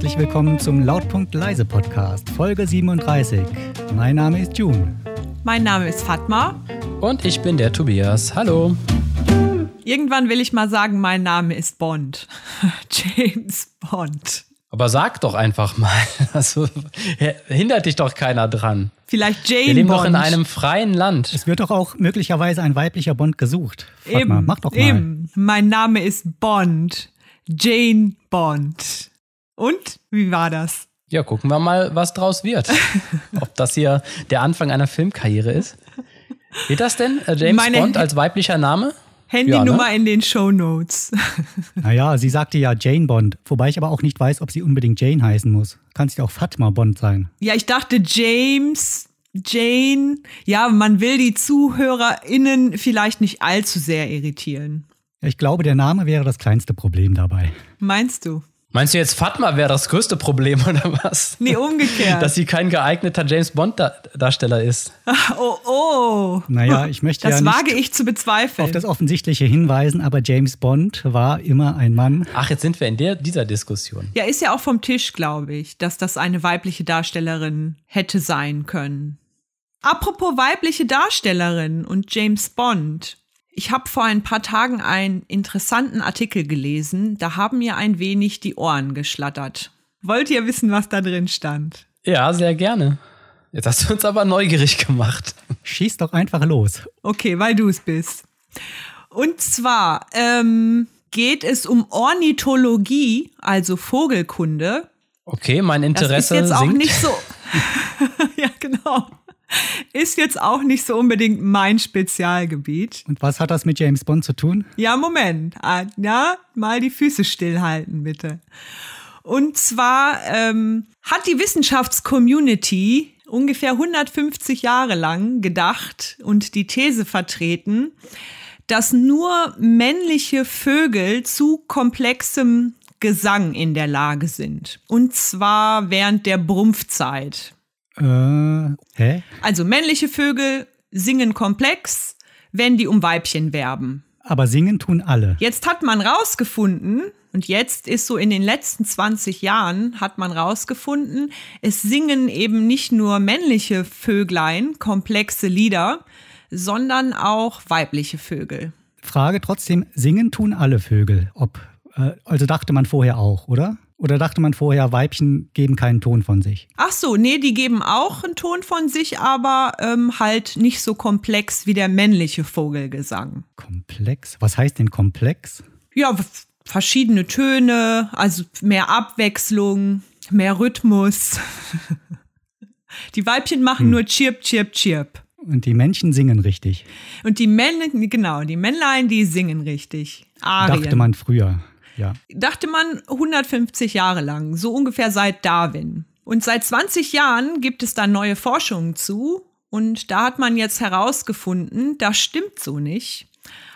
Herzlich willkommen zum Lautpunkt Leise Podcast, Folge 37. Mein Name ist June. Mein Name ist Fatma. Und ich bin der Tobias. Hallo. Irgendwann will ich mal sagen, mein Name ist Bond. James Bond. Aber sag doch einfach mal. Also hindert dich doch keiner dran. Vielleicht Jane Wir leben Bond. doch in einem freien Land. Es wird doch auch möglicherweise ein weiblicher Bond gesucht. Fatma, Eben, mach doch mal. eben. Mein Name ist Bond. Jane Bond. Und wie war das? Ja, gucken wir mal, was draus wird. Ob das hier der Anfang einer Filmkarriere ist. Wird das denn? Äh, James Meine- Bond als weiblicher Name? Handynummer Ja, ne? in den Show Notes. Naja, sie sagte ja Jane Bond, wobei ich aber auch nicht weiß, ob sie unbedingt Jane heißen muss. Kann sie auch Fatma Bond sein. Ja, ich dachte James, Jane. Ja, man will die ZuhörerInnen vielleicht nicht allzu sehr irritieren. Ich glaube, der Name wäre das kleinste Problem dabei. Meinst du? Meinst du jetzt, Fatma wäre das größte Problem oder was? Nee, umgekehrt. Dass sie kein geeigneter James Bond-Darsteller ist. oh, oh. Naja, ich möchte Das ja wage nicht ich zu bezweifeln. auf das Offensichtliche hinweisen, aber James Bond war immer ein Mann. Ach, jetzt sind wir in der, dieser Diskussion. Ja, ist ja auch vom Tisch, glaube ich, dass das eine weibliche Darstellerin hätte sein können. Apropos weibliche Darstellerin und James Bond. Ich habe vor ein paar Tagen einen interessanten Artikel gelesen, da haben mir ein wenig die Ohren geschlattert. Wollt ihr wissen, was da drin stand? Ja, sehr gerne. Jetzt hast du uns aber neugierig gemacht. Schieß doch einfach los. Okay, weil du es bist. Und zwar ähm, geht es um Ornithologie, also Vogelkunde. Okay, mein Interesse das ist jetzt auch sinkt. nicht so. ja, genau. Ist jetzt auch nicht so unbedingt mein Spezialgebiet. Und was hat das mit James Bond zu tun? Ja, Moment. Ah, Ja, mal die Füße stillhalten, bitte. Und zwar ähm, hat die Wissenschaftscommunity ungefähr 150 Jahre lang gedacht und die These vertreten, dass nur männliche Vögel zu komplexem Gesang in der Lage sind. Und zwar während der Brumpfzeit. Äh, hä? Also männliche Vögel singen komplex, wenn die um Weibchen werben. Aber singen tun alle. Jetzt hat man rausgefunden, und jetzt ist so in den letzten 20 Jahren hat man rausgefunden, es singen eben nicht nur männliche Vöglein komplexe Lieder, sondern auch weibliche Vögel. Frage trotzdem, singen tun alle Vögel. Ob, äh, also dachte man vorher auch, oder? Oder dachte man vorher, Weibchen geben keinen Ton von sich? Ach so, nee, die geben auch einen Ton von sich, aber ähm, halt nicht so komplex wie der männliche Vogelgesang. Komplex? Was heißt denn komplex? Ja, verschiedene Töne, also mehr Abwechslung, mehr Rhythmus. Die Weibchen machen nur Chirp, Chirp, Chirp. Und die Männchen singen richtig. Und die Männchen, genau, die Männlein, die singen richtig. Arien. Dachte man früher. Ja. Dachte man 150 Jahre lang, so ungefähr seit Darwin. Und seit 20 Jahren gibt es da neue Forschungen zu. Und da hat man jetzt herausgefunden, das stimmt so nicht.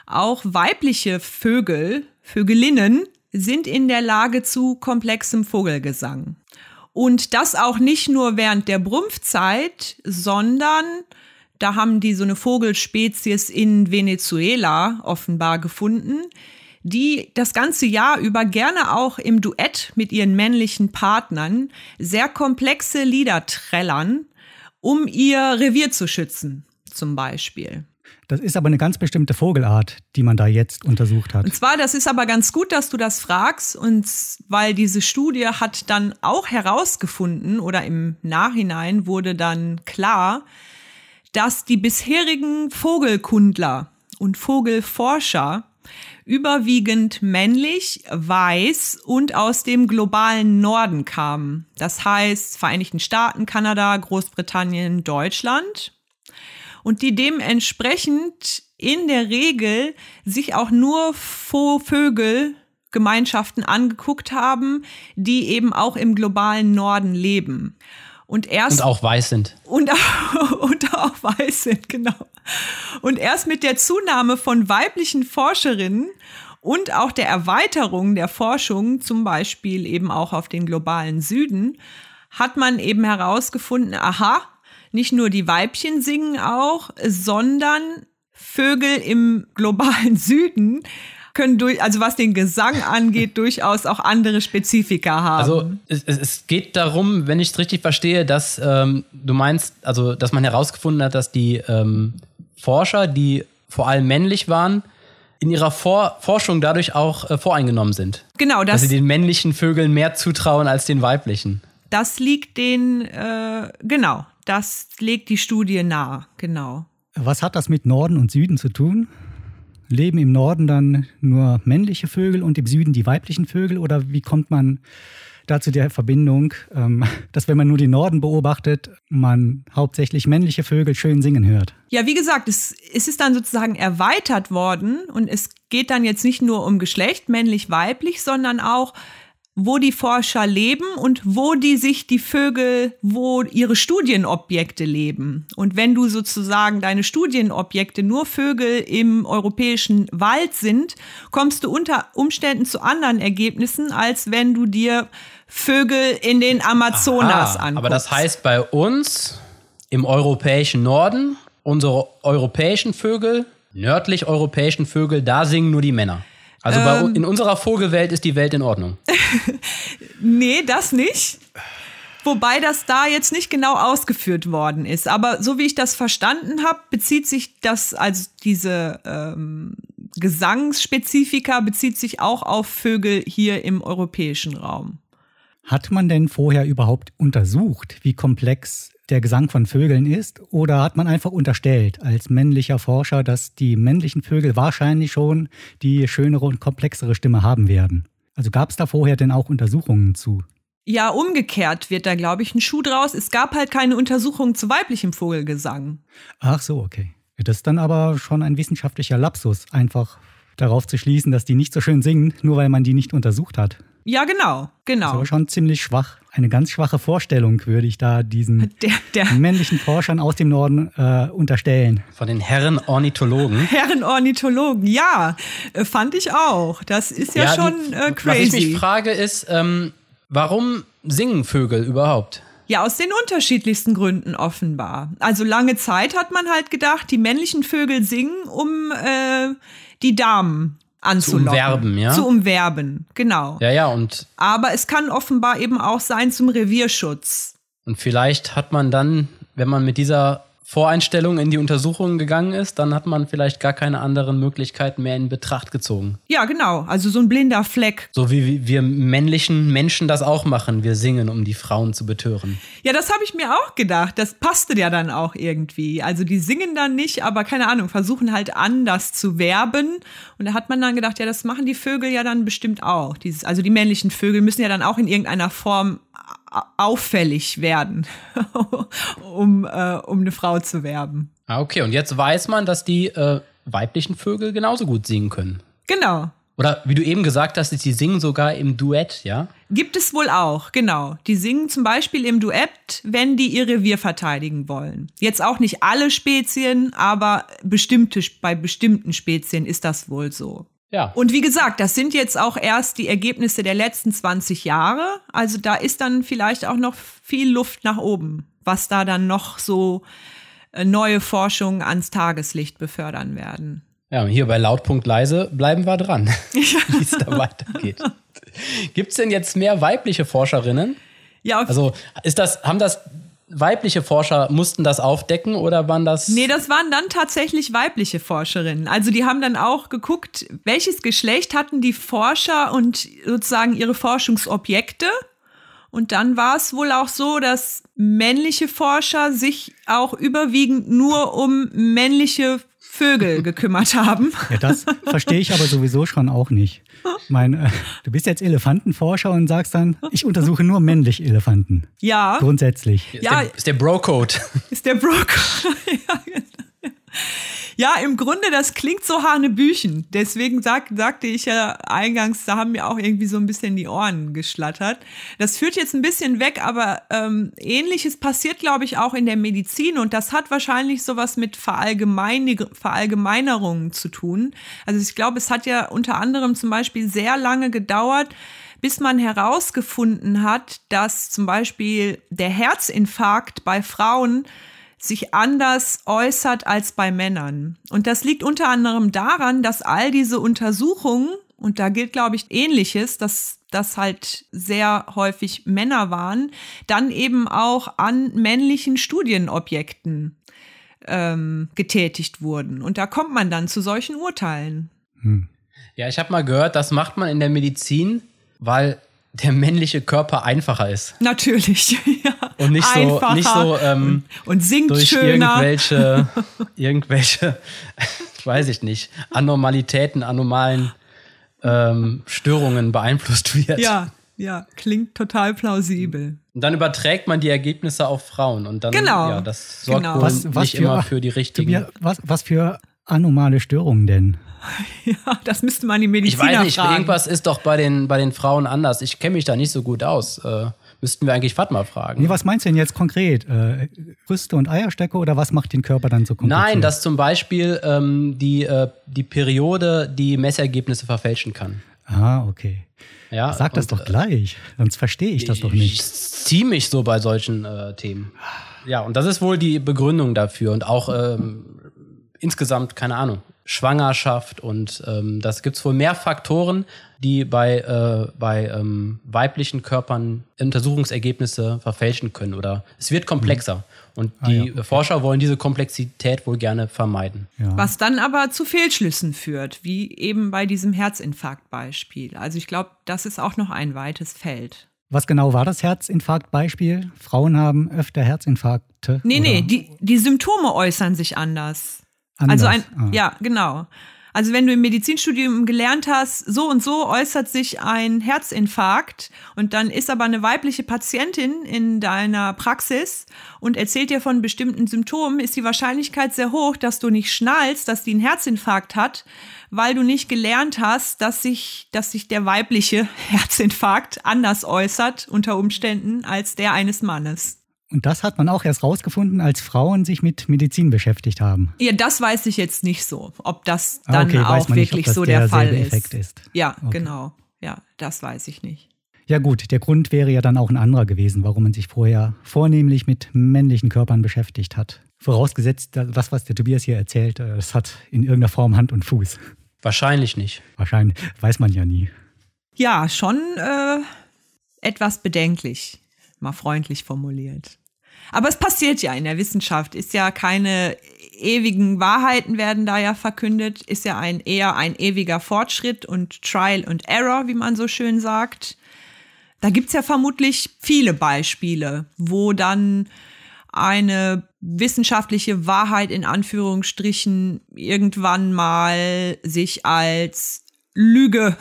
Auch weibliche Vögel, Vögelinnen, sind in der Lage zu komplexem Vogelgesang. Und das auch nicht nur während der Brumpfzeit, sondern da haben die so eine Vogelspezies in Venezuela offenbar gefunden, die das ganze Jahr über gerne auch im Duett mit ihren männlichen Partnern sehr komplexe Lieder trällern, um ihr Revier zu schützen, zum Beispiel. Das ist aber eine ganz bestimmte Vogelart, die man da jetzt untersucht hat. Und zwar, das ist aber ganz gut, dass du das fragst, und weil diese Studie hat dann auch herausgefunden oder im Nachhinein wurde dann klar, dass die bisherigen Vogelkundler und Vogelforscher überwiegend männlich, weiß und aus dem globalen Norden kamen. Das heißt Vereinigten Staaten, Kanada, Großbritannien, Deutschland und die dementsprechend in der Regel sich auch nur Vo- Vögelgemeinschaften angeguckt haben, die eben auch im globalen Norden leben. Und erst Und auch weiß sind. und auch, und auch weiß sind, genau. Und erst mit der Zunahme von weiblichen Forscherinnen und auch der Erweiterung der Forschung, zum Beispiel eben auch auf den globalen Süden, hat man eben herausgefunden, aha, nicht nur die Weibchen singen auch, sondern Vögel im globalen Süden können durch, also was den Gesang angeht, durchaus auch andere Spezifika haben. Also es, es geht darum, wenn ich es richtig verstehe, dass ähm, du meinst, also dass man herausgefunden hat, dass die ähm, Forscher, die vor allem männlich waren, in ihrer Vor Forschung dadurch auch äh, voreingenommen sind. Genau, das, dass sie den männlichen Vögeln mehr zutrauen als den weiblichen. Das liegt den, äh, genau, das legt die Studie nahe, genau. Was hat das mit Norden und Süden zu tun? Leben im Norden dann nur männliche Vögel und im Süden die weiblichen Vögel? Oder wie kommt man dazu der Verbindung, ähm, dass wenn man nur den Norden beobachtet, man hauptsächlich männliche Vögel schön singen hört? Ja, wie gesagt, es, es ist dann sozusagen erweitert worden und es geht dann jetzt nicht nur um Geschlecht, männlich, weiblich, sondern auch wo die Forscher leben und wo die sich die Vögel, wo ihre Studienobjekte leben. Und wenn du sozusagen deine Studienobjekte nur Vögel im europäischen Wald sind, kommst du unter Umständen zu anderen Ergebnissen, als wenn du dir Vögel in den Amazonas Aha, anguckst. Aber das heißt bei uns im europäischen Norden, unsere europäischen Vögel, nördlich europäischen Vögel, da singen nur die Männer. Also bei, ähm, in unserer Vogelwelt ist die Welt in Ordnung. nee, das nicht. Wobei das da jetzt nicht genau ausgeführt worden ist. Aber so wie ich das verstanden habe, bezieht sich das, also diese ähm, Gesangsspezifika bezieht sich auch auf Vögel hier im europäischen Raum. Hat man denn vorher überhaupt untersucht, wie komplex der Gesang von Vögeln ist? Oder hat man einfach unterstellt als männlicher Forscher, dass die männlichen Vögel wahrscheinlich schon die schönere und komplexere Stimme haben werden? Also gab es da vorher denn auch Untersuchungen zu? Ja, umgekehrt wird da, glaube ich, ein Schuh draus. Es gab halt keine Untersuchungen zu weiblichem Vogelgesang. Ach so, okay. Das ist dann aber schon ein wissenschaftlicher Lapsus, einfach darauf zu schließen, dass die nicht so schön singen, nur weil man die nicht untersucht hat. Ja, genau, genau. Das ist aber schon ziemlich schwach. Eine ganz schwache Vorstellung würde ich da diesen der, der männlichen Forschern aus dem Norden äh, unterstellen. Von den Herren Ornithologen. Herren Ornithologen, ja, äh, fand ich auch. Das ist ja, ja schon äh, crazy. Was ich mich frage ist, ähm, warum singen Vögel überhaupt? Ja, aus den unterschiedlichsten Gründen offenbar. Also lange Zeit hat man halt gedacht, die männlichen Vögel singen, um äh, die Damen anzulocken. Zu umwerben, ja? Zu umwerben, genau. Ja, ja, und. Aber es kann offenbar eben auch sein zum Revierschutz. Und vielleicht hat man dann, wenn man mit dieser Voreinstellung in die Untersuchungen gegangen ist, dann hat man vielleicht gar keine anderen Möglichkeiten mehr in Betracht gezogen. Ja, genau. Also so ein blinder Fleck. So wie wir männlichen Menschen das auch machen. Wir singen, um die Frauen zu betören. Ja, das habe ich mir auch gedacht. Das passte ja dann auch irgendwie. Also die singen dann nicht, aber keine Ahnung, versuchen halt anders zu werben. Und da hat man dann gedacht, ja, das machen die Vögel ja dann bestimmt auch. Dieses, also die männlichen Vögel müssen ja dann auch in irgendeiner Form auffällig werden, um, äh, um eine Frau zu werben. Ah, okay. Und jetzt weiß man, dass die äh, weiblichen Vögel genauso gut singen können. Genau. Oder wie du eben gesagt hast, die singen sogar im Duett, ja? Gibt es wohl auch, genau. Die singen zum Beispiel im Duett, wenn die ihr Revier verteidigen wollen. Jetzt auch nicht alle Spezien, aber bestimmte, bei bestimmten Spezien ist das wohl so. Ja. Und wie gesagt, das sind jetzt auch erst die Ergebnisse der letzten 20 Jahre. Also da ist dann vielleicht auch noch viel Luft nach oben, was da dann noch so äh, neue Forschungen ans Tageslicht befördern werden. Ja, und hier bei Lautpunkt leise bleiben wir dran, wie es da weitergeht. Gibt es denn jetzt mehr weibliche Forscherinnen? Ja, also ist das, haben das weibliche Forscher mussten das aufdecken oder waren das? Nee, das waren dann tatsächlich weibliche Forscherinnen. Also die haben dann auch geguckt, welches Geschlecht hatten die Forscher und sozusagen ihre Forschungsobjekte. Und dann war es wohl auch so, dass männliche Forscher sich auch überwiegend nur um männliche Vögel gekümmert haben. Ja, das verstehe ich aber sowieso schon auch nicht. Ich meine, äh, du bist jetzt Elefantenforscher und sagst dann, ich untersuche nur männlich Elefanten. Ja. Grundsätzlich. Ist ja. Der, ist der Bro-Code. Ist der Bro-Code. ja, genau. Ja, im Grunde, das klingt so Hanebüchen. Deswegen sag, sagte ich ja eingangs, da haben mir auch irgendwie so ein bisschen die Ohren geschlattert. Das führt jetzt ein bisschen weg, aber ähm, ähnliches passiert, glaube ich, auch in der Medizin und das hat wahrscheinlich sowas mit Verallgemein Verallgemeinerungen zu tun. Also ich glaube, es hat ja unter anderem zum Beispiel sehr lange gedauert, bis man herausgefunden hat, dass zum Beispiel der Herzinfarkt bei Frauen sich anders äußert als bei Männern. Und das liegt unter anderem daran, dass all diese Untersuchungen, und da gilt, glaube ich, ähnliches, dass das halt sehr häufig Männer waren, dann eben auch an männlichen Studienobjekten ähm, getätigt wurden. Und da kommt man dann zu solchen Urteilen. Hm. Ja, ich habe mal gehört, das macht man in der Medizin, weil der männliche Körper einfacher ist. Natürlich, ja. Und nicht einfacher so, nicht so ähm, und, singt durch schöner. irgendwelche, irgendwelche, weiß ich nicht, Anormalitäten, anomalen ähm, Störungen beeinflusst wird. Ja, ja, klingt total plausibel. Und dann überträgt man die Ergebnisse auf Frauen und dann, genau. ja, das sorgt genau. wohl was, was nicht für, immer für die richtigen. Was, was für anomale Störungen denn? Ja, das müsste man die Mediziner Ich weiß nicht, fragen. irgendwas ist doch bei den, bei den Frauen anders. Ich kenne mich da nicht so gut aus. Äh, müssten wir eigentlich Fatma fragen. Nee, was meinst du denn jetzt konkret? Äh, Brüste und Eierstöcke oder was macht den Körper dann so kompliziert? Nein, dass zum Beispiel ähm, die, äh, die Periode die Messergebnisse verfälschen kann. Ah, okay. Ja, Sag das und, doch gleich, sonst verstehe ich das doch nicht. Ich ziehe mich so bei solchen äh, Themen. Ja, und das ist wohl die Begründung dafür und auch ähm, insgesamt, keine Ahnung, Schwangerschaft und ähm, das gibt's wohl mehr Faktoren, die bei, äh, bei ähm, weiblichen Körpern Untersuchungsergebnisse verfälschen können oder es wird komplexer. Und Ah, die ja, okay. Forscher wollen diese Komplexität wohl gerne vermeiden. Ja. Was dann aber zu Fehlschlüssen führt, wie eben bei diesem Herzinfarktbeispiel. Also ich glaube, das ist auch noch ein weites Feld. Was genau war das Herzinfarktbeispiel? Frauen haben öfter Herzinfarkte? Nee, oder nee, die, die Symptome äußern sich anders. Anders? Also ein, Ah. ja, genau. Also wenn du im Medizinstudium gelernt hast, so und so äußert sich ein Herzinfarkt und dann ist aber eine weibliche Patientin in deiner Praxis und erzählt dir von bestimmten Symptomen, ist die Wahrscheinlichkeit sehr hoch, dass du nicht schnallst, dass die einen Herzinfarkt hat, weil du nicht gelernt hast, dass sich, dass sich der weibliche Herzinfarkt anders äußert unter Umständen als der eines Mannes. Und das hat man auch erst rausgefunden, als Frauen sich mit Medizin beschäftigt haben. Ja, das weiß ich jetzt nicht so, ob das Ah, dann okay, auch nicht, wirklich das so der Fall derselbe ist. Ist. Ja, Okay. genau. Ja, das weiß ich nicht. Ja gut, der Grund wäre ja dann auch ein anderer gewesen, warum man sich vorher vornehmlich mit männlichen Körpern beschäftigt hat. Vorausgesetzt, das, was der Tobias hier erzählt, äh, das hat in irgendeiner Form Hand und Fuß. Wahrscheinlich nicht. Wahrscheinlich, weiß man ja nie. Ja, schon äh, etwas bedenklich, mal freundlich formuliert. Aber es passiert ja in der Wissenschaft, ist ja keine ewigen Wahrheiten werden da ja verkündet, ist ja ein eher ein ewiger Fortschritt und Trial and Error, wie man so schön sagt. Da gibt's ja vermutlich viele Beispiele, wo dann eine wissenschaftliche Wahrheit in Anführungsstrichen irgendwann mal sich als Lüge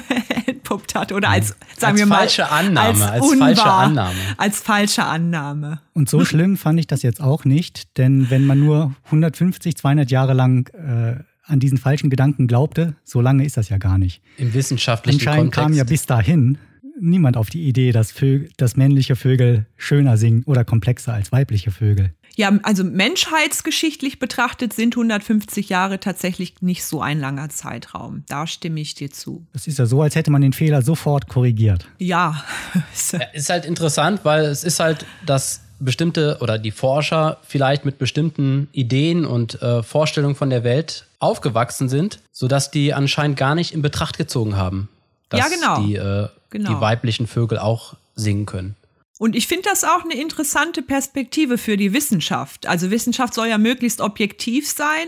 entpuppt hat oder als, sagen Als wir mal, falsche Annahme, als unwahr, falsche Annahme. Als falsche Annahme. Und so schlimm fand ich das jetzt auch nicht, denn wenn man nur 150, 200 Jahre lang äh, an diesen falschen Gedanken glaubte, so lange ist das ja gar nicht. Im wissenschaftlichen Anscheinend Kontext. kam ja bis dahin niemand auf die Idee, dass, Vögel, dass männliche Vögel schöner singen oder komplexer als weibliche Vögel. Ja, also menschheitsgeschichtlich betrachtet sind 150 Jahre tatsächlich nicht so ein langer Zeitraum. Da stimme ich dir zu. Es ist ja so, als hätte man den Fehler sofort korrigiert. Ja, Ist halt interessant, weil es ist halt, dass bestimmte oder die Forscher vielleicht mit bestimmten Ideen und äh, Vorstellungen von der Welt aufgewachsen sind, sodass die anscheinend gar nicht in Betracht gezogen haben, dass Ja, genau. die, äh, Genau. die weiblichen Vögel auch singen können. Und ich finde das auch eine interessante Perspektive für die Wissenschaft. Also Wissenschaft soll ja möglichst objektiv sein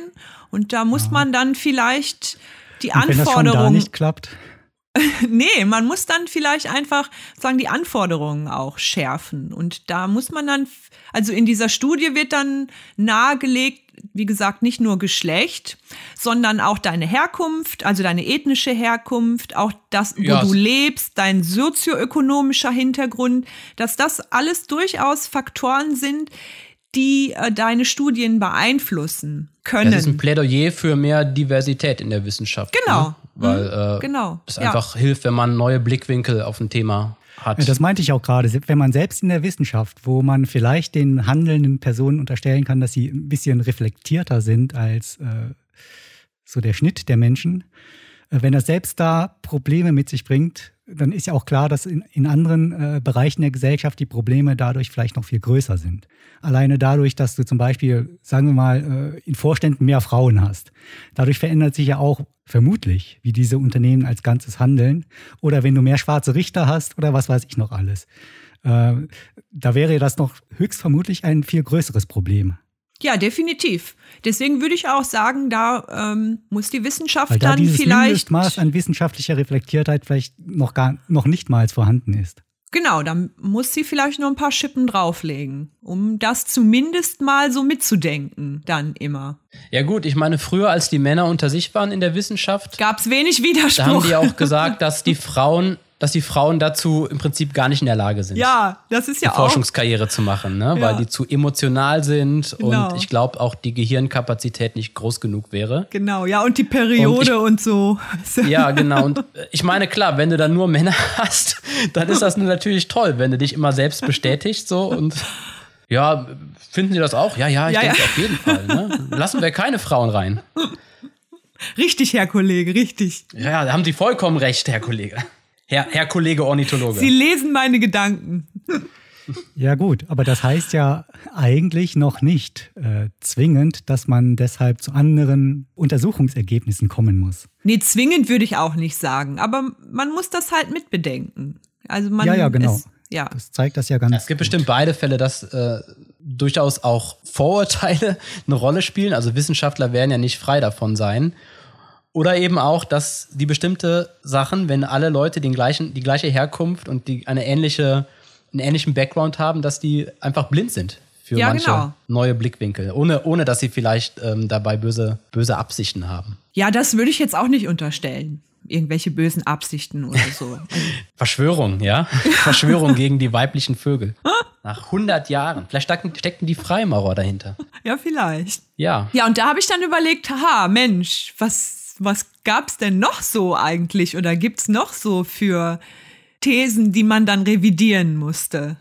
und da muss man dann vielleicht die Und wenn das schon da Anforderungen. nicht klappt, Nee, man muss dann vielleicht einfach sagen, die Anforderungen auch schärfen. Und da muss man dann, also in dieser Studie wird dann nahegelegt, wie gesagt, nicht nur Geschlecht, sondern auch deine Herkunft, also deine ethnische Herkunft, auch das, wo Ja, du lebst, dein sozioökonomischer Hintergrund, dass das alles durchaus Faktoren sind, die äh, deine Studien beeinflussen können. Das ist ein Plädoyer für mehr Diversität in der Wissenschaft. Genau. Ne? Weil äh, genau. es Ja. einfach hilft, wenn man neue Blickwinkel auf ein Thema hat. Das meinte ich auch gerade. Wenn man selbst in der Wissenschaft, wo man vielleicht den handelnden Personen unterstellen kann, dass sie ein bisschen reflektierter sind als äh, so der Schnitt der Menschen, äh, wenn das selbst da Probleme mit sich bringt, dann ist ja auch klar, dass in, in anderen äh, Bereichen der Gesellschaft die Probleme dadurch vielleicht noch viel größer sind. Alleine dadurch, dass du zum Beispiel, sagen wir mal, äh, in Vorständen mehr Frauen hast. Dadurch verändert sich ja auch vermutlich, wie diese Unternehmen als Ganzes handeln. Oder wenn du mehr schwarze Richter hast oder was weiß ich noch alles. Äh, da wäre das noch höchstvermutlich ein viel größeres Problem. Ja, definitiv. Deswegen würde ich auch sagen, da ähm, muss die Wissenschaft Weil da dann dieses vielleicht. Mindestmaß an wissenschaftlicher Reflektiertheit vielleicht noch gar noch nicht mal vorhanden ist. Genau, dann muss sie vielleicht noch ein paar Schippen drauflegen, um das zumindest mal so mitzudenken, dann immer. Ja gut, ich meine, früher als die Männer unter sich waren in der Wissenschaft, Gab es wenig Widerspruch. da haben die auch gesagt, dass die Frauen, dass die Frauen dazu im Prinzip gar nicht in der Lage sind. ja, das ist ja eine auch. Forschungskarriere zu machen, ne? Ja. weil die zu emotional sind Genau. und ich glaube auch die Gehirnkapazität nicht groß genug wäre. Genau, ja, und die Periode und, so. Ja, genau. Und äh, ich meine, klar, wenn du dann nur Männer hast, dann ist das natürlich toll, wenn du dich immer selbst bestätigst so und ja, finden Sie das auch? Ja, ja, ich Ja, denke ja. auf jeden Fall. Ne? Lassen wir keine Frauen rein. Richtig, Herr Kollege, richtig. Ja, da haben Sie vollkommen recht, Herr Kollege. Herr, Herr Kollege Ornithologe. Sie lesen meine Gedanken. Ja gut, aber das heißt ja eigentlich noch nicht äh, zwingend, dass man deshalb zu anderen Untersuchungsergebnissen kommen muss. Nee, zwingend würde ich auch nicht sagen, aber man muss das halt mitbedenken. Also man ja, ja, genau. Ist, ja. Das zeigt das ja ganz. Es gibt bestimmt beide Fälle, dass äh, durchaus auch Vorurteile eine Rolle spielen. Also Wissenschaftler werden ja nicht frei davon sein. Oder eben auch, dass die bestimmte Sachen, wenn alle Leute den gleichen, die gleiche Herkunft und die eine ähnliche, einen ähnlichen Background haben, dass die einfach blind sind für Ja, manche genau. neue Blickwinkel, ohne, ohne dass sie vielleicht ähm, dabei böse, böse Absichten haben. ja, das würde ich jetzt auch nicht unterstellen. Irgendwelche bösen Absichten oder so. Also, Verschwörung, ja? Verschwörung gegen die weiblichen Vögel. Nach 100 Jahren. Vielleicht steckten, steckten die Freimaurer dahinter. ja, vielleicht. Ja. Ja, und da habe ich dann überlegt, haha, Mensch, was, was gab's denn noch so eigentlich oder gibt's noch so für Thesen, die man dann revidieren musste?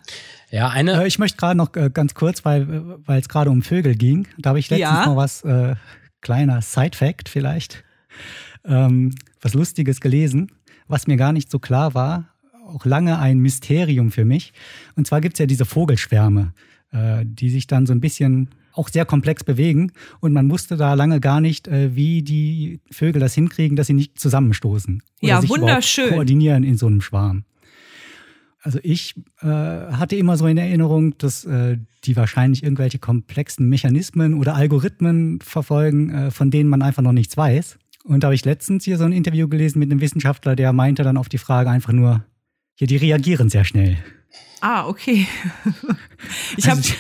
Ja, eine, Äh, ich möchte gerade noch äh, ganz kurz, weil weil es gerade um Vögel ging, da habe ich letztens Ja. mal was, äh, kleiner Side-Fact vielleicht, ähm, was Lustiges gelesen, was mir gar nicht so klar war, auch lange ein Mysterium für mich. Und zwar gibt's ja diese Vogelschwärme, äh, die sich dann so ein bisschen auch sehr komplex bewegen. Und man wusste da lange gar nicht, äh, wie die Vögel das hinkriegen, dass sie nicht zusammenstoßen. Oder Ja, sich wunderschön. koordinieren in so einem Schwarm. Also ich äh, hatte immer so in Erinnerung, dass äh, die wahrscheinlich irgendwelche komplexen Mechanismen oder Algorithmen verfolgen, äh, von denen man einfach noch nichts weiß. Und da habe ich letztens hier so ein Interview gelesen mit einem Wissenschaftler, der meinte dann auf die Frage einfach nur, ja, die reagieren sehr schnell. Ah, okay. Ich Also,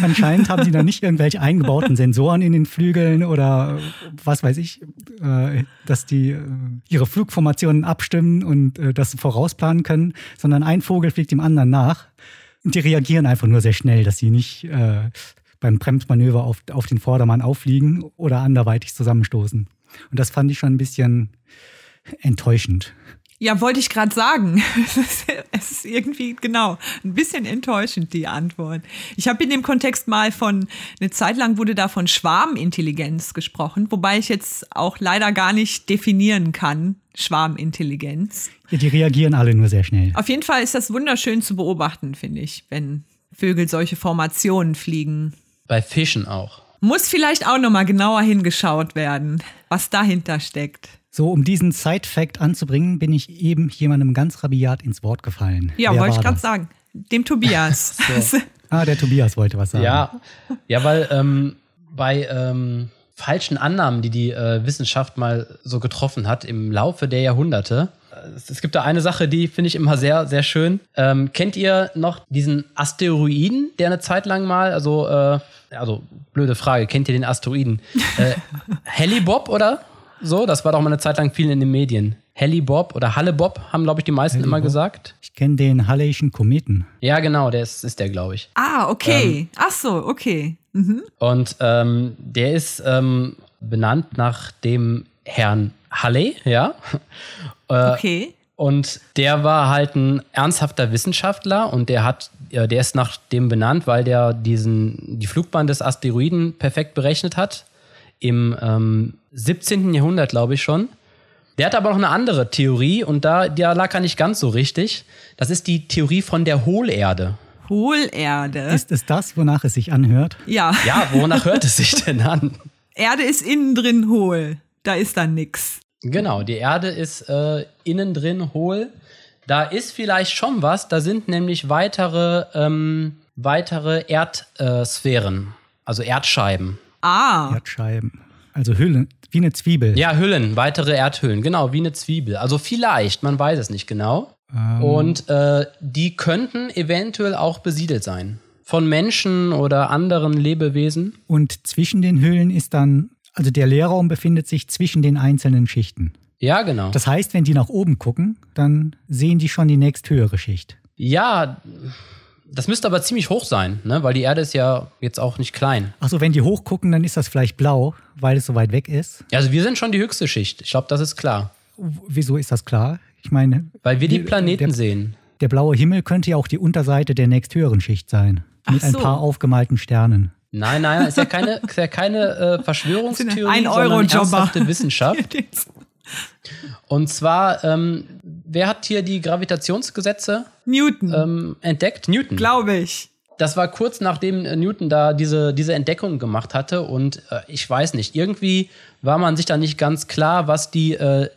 anscheinend haben sie da nicht irgendwelche eingebauten Sensoren in den Flügeln oder was weiß ich, äh, dass die äh, ihre Flugformationen abstimmen und äh, das vorausplanen können, sondern ein Vogel fliegt dem anderen nach. Und die reagieren einfach nur sehr schnell, dass sie nicht beim Bremsmanöver auf, auf den Vordermann auffliegen oder anderweitig zusammenstoßen. Und das fand ich schon ein bisschen enttäuschend. Ja, wollte ich gerade sagen. Es ist, es ist irgendwie, genau, ein bisschen enttäuschend, die Antwort. Ich habe in dem Kontext mal von, eine Zeit lang wurde da von Schwarmintelligenz gesprochen, wobei ich jetzt auch leider gar nicht definieren kann, Schwarmintelligenz. Ja, die reagieren alle nur sehr schnell. Auf jeden Fall ist das wunderschön zu beobachten, finde ich, wenn Vögel solche Formationen fliegen. bei Fischen auch. Muss vielleicht auch nochmal genauer hingeschaut werden, was dahinter steckt. So, um diesen Side-Fact anzubringen, bin ich eben jemandem ganz rabiat ins Wort gefallen. Ja, Wer wollte ich gerade sagen. Dem Tobias. Ah, der Tobias wollte was sagen. Ja, ja, weil ähm, bei ähm, falschen Annahmen, die die äh, Wissenschaft mal so getroffen hat im Laufe der Jahrhunderte, es, es gibt da eine Sache, die finde ich immer sehr, sehr schön. Ähm, kennt ihr noch diesen Asteroiden, der eine Zeit lang mal, also, äh, also blöde Frage, kennt ihr den Asteroiden? Äh, Helibob oder so? Das war doch mal eine Zeit lang viel in den Medien. Helibob oder Hallebob haben, glaube ich, die meisten immer Hallebob? gesagt. Ich kenne den Halleischen Kometen. Ja, genau, der ist, ist der, glaube ich. ah, okay. Ach so, okay. Mhm. Und ähm, der ist ähm, benannt nach dem Herrn Halley, ja. Äh, Okay. Und der war halt ein ernsthafter Wissenschaftler und der hat, äh, der ist nach dem benannt, weil der diesen, die Flugbahn des Asteroiden perfekt berechnet hat. Im ähm, 17. Jahrhundert, glaube ich schon. Der hat aber noch eine andere Theorie und da, da lag er nicht ganz so richtig. Das ist die Theorie von der Hohlerde. Hohlerde. Ist es das, wonach es sich anhört? Ja. Ja, wonach hört es sich denn an? Erde ist innen drin hohl. Da ist dann nix. Genau, die Erde ist äh, innen drin hohl. Da ist vielleicht schon was, da sind nämlich weitere, ähm, weitere Erdsphären, also Erdscheiben. Ah. Erdscheiben. Also Hüllen, wie eine Zwiebel. Ja, Hüllen, weitere Erdhüllen, genau, wie eine Zwiebel. Also vielleicht, man weiß es nicht genau. Und äh, die könnten eventuell auch besiedelt sein. Von Menschen oder anderen Lebewesen. Und zwischen den Hüllen ist dann, also der Leerraum befindet sich zwischen den einzelnen Schichten. Ja, genau. Das heißt, wenn die nach oben gucken, dann sehen die schon die nächsthöhere Schicht. ja, das müsste aber ziemlich hoch sein, ne? weil die Erde ist ja jetzt auch nicht klein. Achso, wenn die hochgucken, dann ist das vielleicht blau, weil es so weit weg ist. Also wir sind schon die höchste Schicht. Ich glaube, das ist klar. Wieso ist das klar? Ich meine, Weil wir die Planeten der- sehen. der blaue Himmel könnte ja auch die Unterseite der nächsthöheren Schicht sein. Ach mit ein so. paar aufgemalten Sternen. Nein, nein, ist ja keine, ist ja keine äh, Verschwörungstheorie, Ein sondern Euro-Jobber. ernsthafte Wissenschaft. Und zwar, ähm, wer hat hier die Gravitationsgesetze Newton. ähm, entdeckt? Newton. Glaube ich. Das war kurz nachdem äh, Newton da diese, diese Entdeckung gemacht hatte und äh, ich weiß nicht, irgendwie war man sich da nicht ganz klar, was die äh,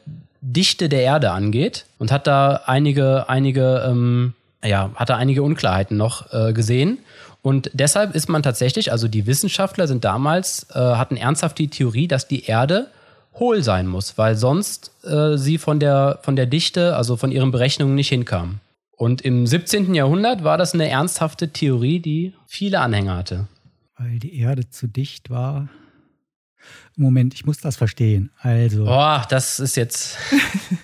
Dichte der Erde angeht und hat da einige, einige, ähm, ja, hat da einige Unklarheiten noch äh, gesehen. Und deshalb ist man tatsächlich, also die Wissenschaftler sind damals, äh, hatten ernsthaft die Theorie, dass die Erde hohl sein muss, weil sonst äh, sie von der, von der Dichte, also von ihren Berechnungen nicht hinkam. Und im 17. Jahrhundert war das eine ernsthafte Theorie, die viele Anhänger hatte. Weil die Erde zu dicht war. Moment, ich muss das verstehen. Also, Boah, das ist jetzt.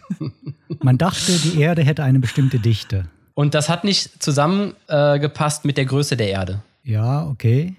man dachte, die Erde hätte eine bestimmte Dichte. Und das hat nicht zusammengepasst äh, mit der Größe der Erde. Ja, okay.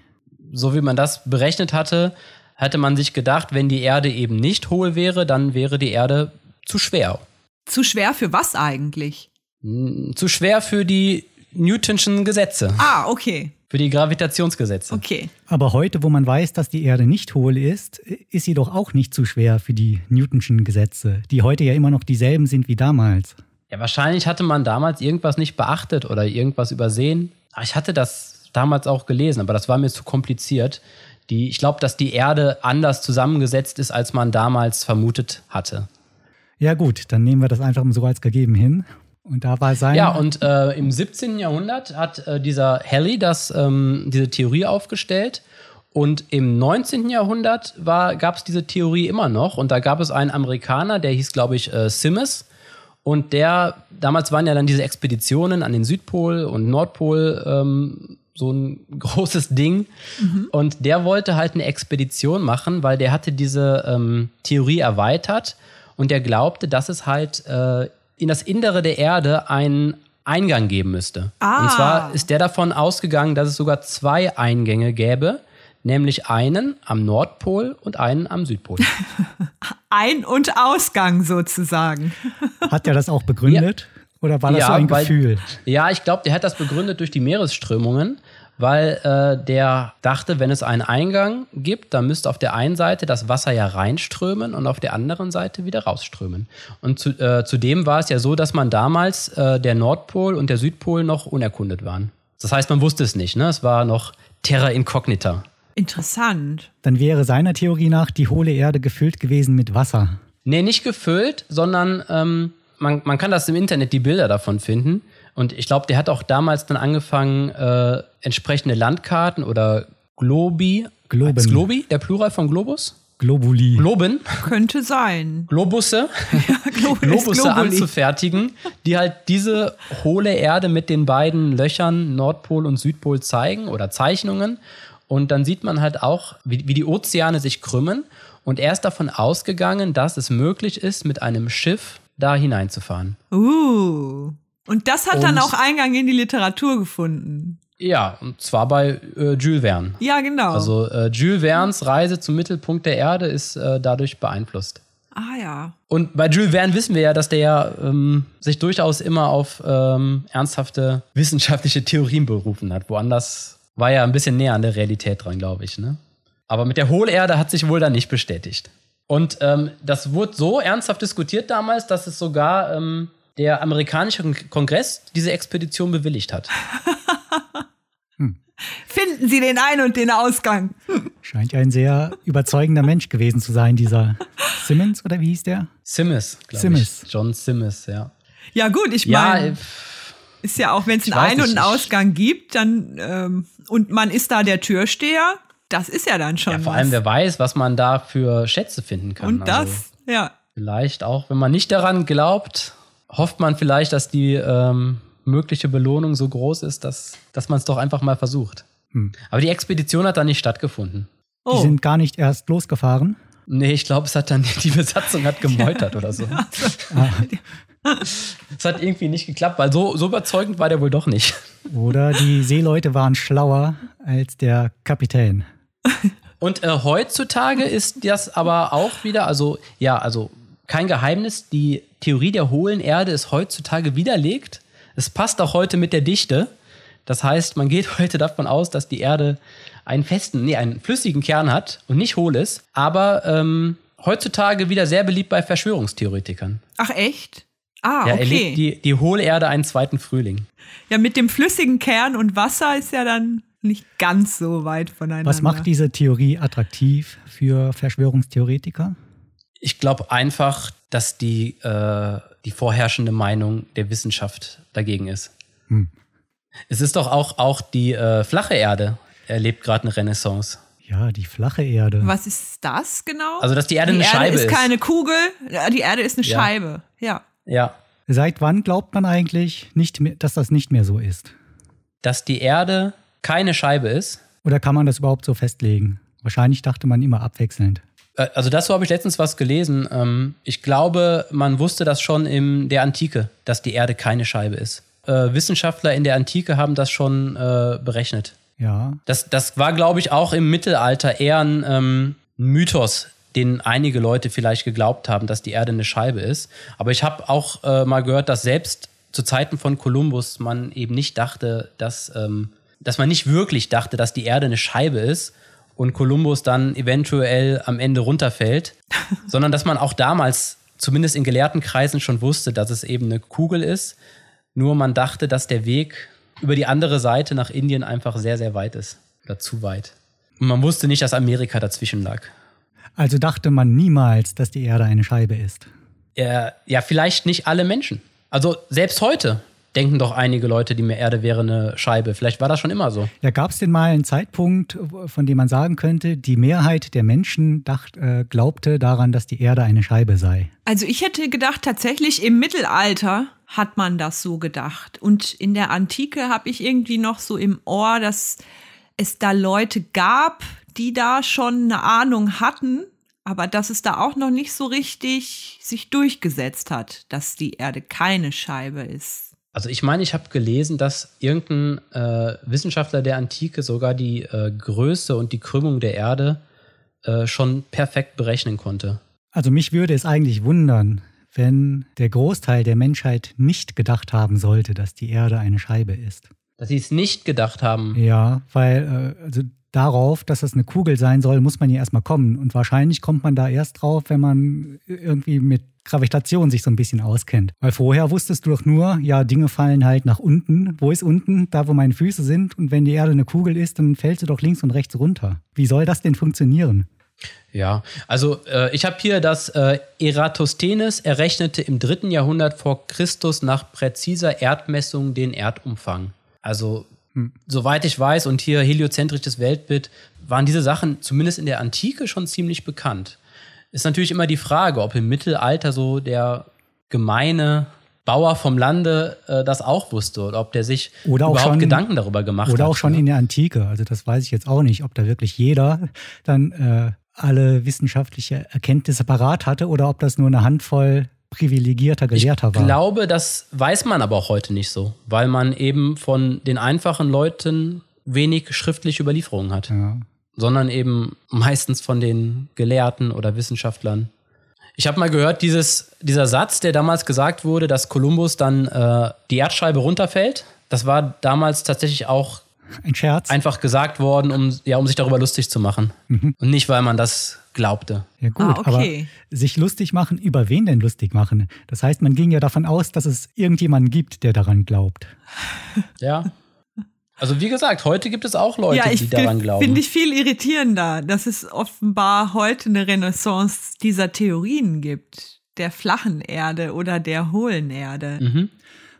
So wie man das berechnet hatte, hatte man sich gedacht, wenn die Erde eben nicht hohl wäre, dann wäre die Erde zu schwer. Zu schwer für was eigentlich? Hm, Zu schwer für die Newtonschen Gesetze, Ah, okay. für die Gravitationsgesetze. Okay. Aber heute, wo man weiß, dass die Erde nicht hohl ist, ist sie doch auch nicht zu schwer für die Newtonschen Gesetze, die heute ja immer noch dieselben sind wie damals. Ja, wahrscheinlich hatte man damals irgendwas nicht beachtet oder irgendwas übersehen. Ich hatte das damals auch gelesen, aber das war mir zu kompliziert. Die, ich glaube, dass die Erde anders zusammengesetzt ist, als man damals vermutet hatte. Ja gut, dann nehmen wir das einfach so als gegeben hin. Und da war sein... Ja, und äh, im 17. Jahrhundert hat äh, dieser Halley das, ähm, diese Theorie aufgestellt. Und im 19. Jahrhundert gab es diese Theorie immer noch. Und da gab es einen Amerikaner, der hieß, glaube ich, äh, Simmes. Und der, damals waren ja dann diese Expeditionen an den Südpol und Nordpol ähm, so ein großes Ding. Und der wollte halt eine Expedition machen, weil der hatte diese ähm, Theorie erweitert und der glaubte, dass es halt äh, in das Innere der Erde einen Eingang geben müsste. Ah. Und zwar ist der davon ausgegangen, dass es sogar zwei Eingänge gäbe, nämlich einen am Nordpol und einen am Südpol. Ein- und Ausgang sozusagen. Hat er das auch begründet? Oder war das so ein weil- Gefühl? Ja, ich glaube, der hat das begründet durch die Meeresströmungen, weil äh, der dachte, wenn es einen Eingang gibt, dann müsste auf der einen Seite das Wasser ja reinströmen und auf der anderen Seite wieder rausströmen. Und zu, äh, zudem war es ja so, dass man damals äh, der Nordpol und der Südpol noch unerkundet waren. Das heißt, man wusste es nicht, ne? Es war noch Terra Incognita. Interessant. Dann wäre seiner Theorie nach die hohle Erde gefüllt gewesen mit Wasser. Nee, nicht gefüllt, sondern ähm, man, man kann das im Internet die Bilder davon finden. Und ich glaube, der hat auch damals dann angefangen, äh, entsprechende Landkarten oder Globi. Globen. Ist Globi, der Plural von Globus? Globuli. Globen, Könnte sein. Globusse, Glo- Globusse Globuli. anzufertigen, die halt diese hohle Erde mit den beiden Löchern Nordpol und Südpol zeigen oder Zeichnungen. Und dann sieht man halt auch, wie, wie die Ozeane sich krümmen. Und er ist davon ausgegangen, dass es möglich ist, mit einem Schiff da hineinzufahren. Uh. Und das hat dann Und- auch Eingang in die Literatur gefunden. Ja, und zwar bei äh, Jules Verne. Ja, genau. Also äh, Jules Vernes Reise zum Mittelpunkt der Erde ist äh, dadurch beeinflusst. ah ja. Und bei Jules Verne wissen wir ja, dass der ja ähm, sich durchaus immer auf ähm, ernsthafte wissenschaftliche Theorien berufen hat. Woanders war ja ein bisschen näher an der Realität dran, glaube ich. Ne? Aber mit der Hohlerde hat sich wohl dann nicht bestätigt. Und ähm, das wurde so ernsthaft diskutiert damals, dass es sogar ähm, der amerikanische Kongress diese Expedition bewilligt hat. Finden Sie den Ein- und den Ausgang. Scheint ja ein sehr überzeugender Mensch gewesen zu sein, dieser Simmons, oder wie hieß der? Simmons, glaube Simmons. ich. John Simmons, ja. Ja, gut, ich Ja, meine, äh, ist ja auch, wenn es einen Ein- und einen Ausgang gibt, dann ähm, und man ist da der Türsteher, das ist ja dann schon ja, vor was. allem, wer weiß, was man da für Schätze finden kann. und das, Also, ja. vielleicht auch, wenn man nicht daran glaubt, hofft man vielleicht, dass die ähm, mögliche Belohnung so groß ist, dass, dass man es doch einfach mal versucht. Hm. Aber die Expedition hat dann nicht stattgefutten. Die Oh, sind gar nicht erst losgefahren. Nee, ich glaube, es hat dann die Besatzung hat gemeutert oder so. Es hat irgendwie nicht geklappt, weil so, so überzeugend war der wohl doch nicht. Oder die Seeleute waren schlauer als der Kapitän. Und äh, heutzutage ist das aber auch wieder, also ja, also kein Geheimnis, die Theorie der hohlen Erde ist heutzutage widerlegt. Es passt auch heute mit der Dichte. Das heißt, man geht heute davon aus, dass die Erde einen festen, nee, einen flüssigen Kern hat und nicht hohl ist. Aber ähm, heutzutage wieder sehr beliebt bei Verschwörungstheoretikern. ach echt? Ah, Ja, okay. erlebt die, die hohle Erde einen zweiten Frühling. Ja, mit dem flüssigen Kern und Wasser ist ja dann nicht ganz so weit voneinander. Was macht diese Theorie attraktiv für Verschwörungstheoretiker? Ich glaube einfach, dass die, äh, die vorherrschende Meinung der Wissenschaft dagegen ist. Hm. Es ist doch auch, auch die äh, flache Erde erlebt gerade eine Renaissance. Ja, die flache Erde. Was ist das genau? Also, dass die Erde die eine Erde Scheibe ist ist. keine Kugel, die Erde ist eine Ja. Scheibe. Ja. Ja. Seit wann glaubt man eigentlich, nicht mehr, dass das nicht mehr so ist? Dass die Erde keine Scheibe ist. Oder kann man das überhaupt so festlegen? Wahrscheinlich dachte man immer abwechselnd. Äh, Also dazu habe ich letztens was gelesen. Ähm, Ich glaube, man wusste das schon in der Antike, dass die Erde keine Scheibe ist. Äh, Wissenschaftler in der Antike haben das schon äh, berechnet. Ja, Das, das war, glaube ich, auch im Mittelalter eher ein ähm, Mythos, den einige Leute vielleicht geglaubt haben, dass die Erde eine Scheibe ist. Aber ich habe auch äh, mal gehört, dass selbst zu Zeiten von Kolumbus man eben nicht dachte, dass, ähm, dass man nicht wirklich dachte, dass die Erde eine Scheibe ist und Kolumbus dann eventuell am Ende runterfällt, sondern dass man auch damals, zumindest in gelehrten Kreisen, schon wusste, dass es eben eine Kugel ist. Nur man dachte, dass der Weg über die andere Seite nach Indien einfach sehr, sehr weit ist. Oder zu weit. Und man wusste nicht, dass Amerika dazwischen lag. also dachte man niemals, dass die Erde eine Scheibe ist. Ja, ja, vielleicht nicht alle Menschen. Also selbst heute denken doch einige Leute, die Erde wäre eine Scheibe. Vielleicht war das schon immer so. Ja, gab es denn mal einen Zeitpunkt, von dem man sagen könnte, die Mehrheit der Menschen dacht, äh, glaubte daran, dass die Erde eine Scheibe sei? Also ich hätte gedacht, tatsächlich im Mittelalter hat man das so gedacht. Und in der Antike habe ich irgendwie noch so im Ohr, dass es da Leute gab, die da schon eine Ahnung hatten, aber dass es da auch noch nicht so richtig sich durchgesetzt hat, dass die Erde keine Scheibe ist. Also ich meine, ich habe gelesen, dass irgendein äh, Wissenschaftler der Antike sogar die äh, Größe und die Krümmung der Erde äh, schon perfekt berechnen konnte. Also mich würde es eigentlich wundern, wenn der Großteil der Menschheit nicht gedacht haben sollte, dass die Erde eine Scheibe ist. Dass sie es nicht gedacht haben. Ja, weil äh, also darauf, dass das eine Kugel sein soll, muss man ja erstmal kommen. Und wahrscheinlich kommt man da erst drauf, wenn man irgendwie mit Gravitation sich so ein bisschen auskennt. Weil vorher wusstest du doch nur, ja, Dinge fallen halt nach unten. Wo ist unten? Da, wo meine Füße sind. Und wenn die Erde eine Kugel ist, dann fällt sie doch links und rechts runter. Wie soll das denn funktionieren? Ja, also äh, ich habe hier, dass äh, Eratosthenes errechnete im dritten Jahrhundert vor Christus nach präziser Erdmessung den Erdumfang. Also soweit ich weiß und hier heliozentrisches Weltbild, waren diese Sachen zumindest in der Antike schon ziemlich bekannt. Ist natürlich immer die Frage, ob im Mittelalter so der gemeine Bauer vom Lande äh, das auch wusste oder ob der sich überhaupt schon- Gedanken darüber gemacht hat. Oder auch schon ne? in der Antike. Also das weiß ich jetzt auch nicht, ob da wirklich jeder dann äh, alle wissenschaftliche Erkenntnisse parat hatte oder ob das nur eine Handvoll privilegierter Gelehrter ich war. glaube, das weiß man aber auch heute nicht so, weil man eben von den einfachen Leuten wenig schriftliche Überlieferungen hat, ja. sondern eben meistens von den Gelehrten oder Wissenschaftlern. Ich habe mal gehört, dieses, dieser Satz, der damals gesagt wurde, dass Kolumbus dann äh, die Erdscheibe runterfällt, das war damals tatsächlich auch Ein Scherz. einfach gesagt worden, um, ja, um sich darüber lustig zu machen. Und nicht, weil man das glaubte. Ja gut, Ah, okay. aber sich lustig machen, über wen denn lustig machen? Das heißt, man ging ja davon aus, dass es irgendjemanden gibt, der daran glaubt. Ja. Also wie gesagt, heute gibt es auch Leute, ja, ich die daran glauben. finde ich viel irritierender, dass es offenbar heute eine Renaissance dieser Theorien gibt. Der flachen Erde oder der hohlen Erde. mhm.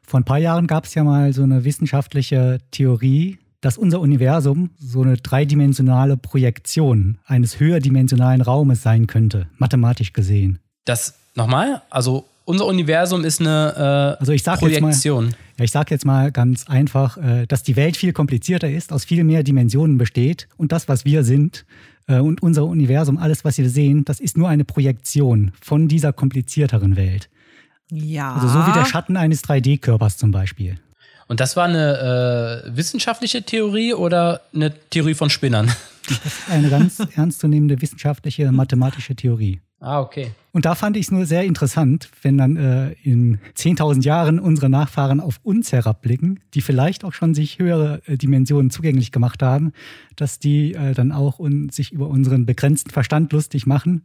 Vor ein paar Jahren gab es ja mal so eine wissenschaftliche Theorie, dass unser Universum so eine dreidimensionale Projektion eines höherdimensionalen Raumes sein könnte, mathematisch gesehen. Das nochmal, also unser Universum ist eine äh, Also ich sag jetzt mal- Projektion. Ja, ich sage jetzt mal ganz einfach, äh, dass die Welt viel komplizierter ist, aus viel mehr Dimensionen besteht und das, was wir sind äh, und unser Universum, alles, was wir sehen, das ist nur eine Projektion von dieser komplizierteren Welt. Ja. Also so wie der Schatten eines 3D-Körpers zum Beispiel. Und das war eine äh, wissenschaftliche Theorie oder eine Theorie von Spinnern? Eine ganz ernstzunehmende wissenschaftliche, mathematische Theorie. ah, okay. Und da fand ich es nur sehr interessant, wenn dann äh, in 10.000 Jahren unsere Nachfahren auf uns herabblicken, die vielleicht auch schon sich höhere äh, Dimensionen zugänglich gemacht haben, dass die äh, dann auch un sich über unseren begrenzten Verstand lustig machen,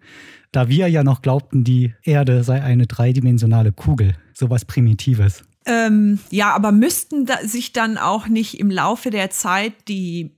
da wir ja noch glaubten, die Erde sei eine dreidimensionale Kugel, sowas Primitives. Ähm, ja, aber müssten da sich dann auch nicht im Laufe der Zeit die,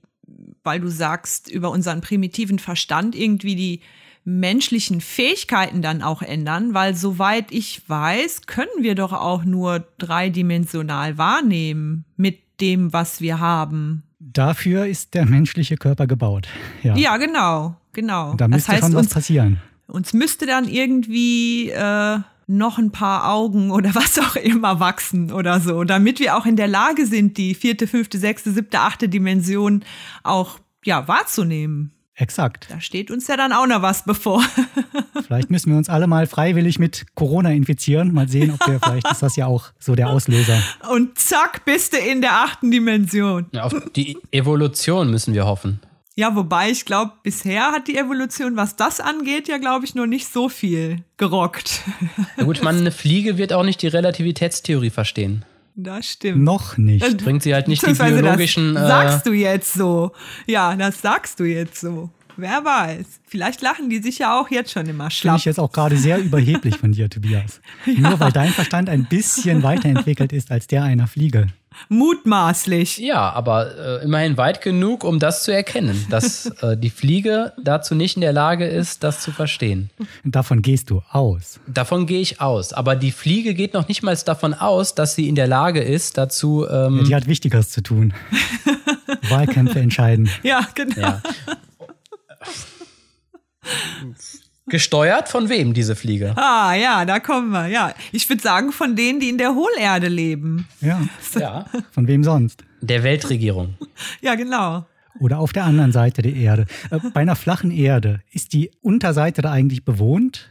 weil du sagst, über unseren primitiven Verstand irgendwie die menschlichen Fähigkeiten dann auch ändern? Weil soweit ich weiß, können wir doch auch nur dreidimensional wahrnehmen mit dem, was wir haben. Dafür ist der menschliche Körper gebaut. Ja, Ja, genau, genau. da das müsste heißt, schon was uns, passieren. uns müsste dann irgendwie äh, noch ein paar Augen oder was auch immer wachsen oder so, damit wir auch in der Lage sind, die vierte, fünfte, sechste, siebte, achte Dimension auch ja wahrzunehmen. Exakt. Da steht uns ja dann auch noch was bevor. Vielleicht müssen wir uns alle mal freiwillig mit Corona infizieren. Mal sehen, ob wir, vielleicht ist das ja auch so der Auslöser. Und zack, bist du in der achten Dimension. Ja, auf die Evolution müssen wir hoffen. Ja, wobei ich glaube, bisher hat die Evolution, was das angeht, ja, glaube ich, nur nicht so viel gerockt. Na gut, man, eine Fliege wird auch nicht die Relativitätstheorie verstehen. Das stimmt. Noch nicht. Bringt sie halt nicht die biologischen. Das Äh, sagst du jetzt so. Ja, das sagst du jetzt so. Wer weiß. Vielleicht lachen die sich ja auch jetzt schon immer Finde schlapp. ich jetzt auch gerade sehr überheblich von dir, Tobias. Nur weil dein Verstand ein bisschen weiterentwickelt ist als der einer Fliege. Mutmaßlich. ja, aber äh, immerhin weit genug, um das zu erkennen, dass äh, die Fliege dazu nicht in der Lage ist, das zu verstehen. Und davon gehst du aus. Davon gehe ich aus. Aber die Fliege geht noch nicht mal davon aus, dass sie in der Lage ist, dazu. Ähm, Ja, die hat Wichtigeres zu tun. Wahlkämpfe entscheiden. Ja, genau. ja. Gesteuert von wem, diese Fliege? Ah, ja, da kommen wir. Ja, ich würde sagen, von denen, die in der Hohlerde leben. Ja, Ja. von wem sonst? Der Weltregierung. Ja, genau. Oder auf der anderen Seite der Erde. Äh, Bei einer flachen Erde, ist die Unterseite da eigentlich bewohnt?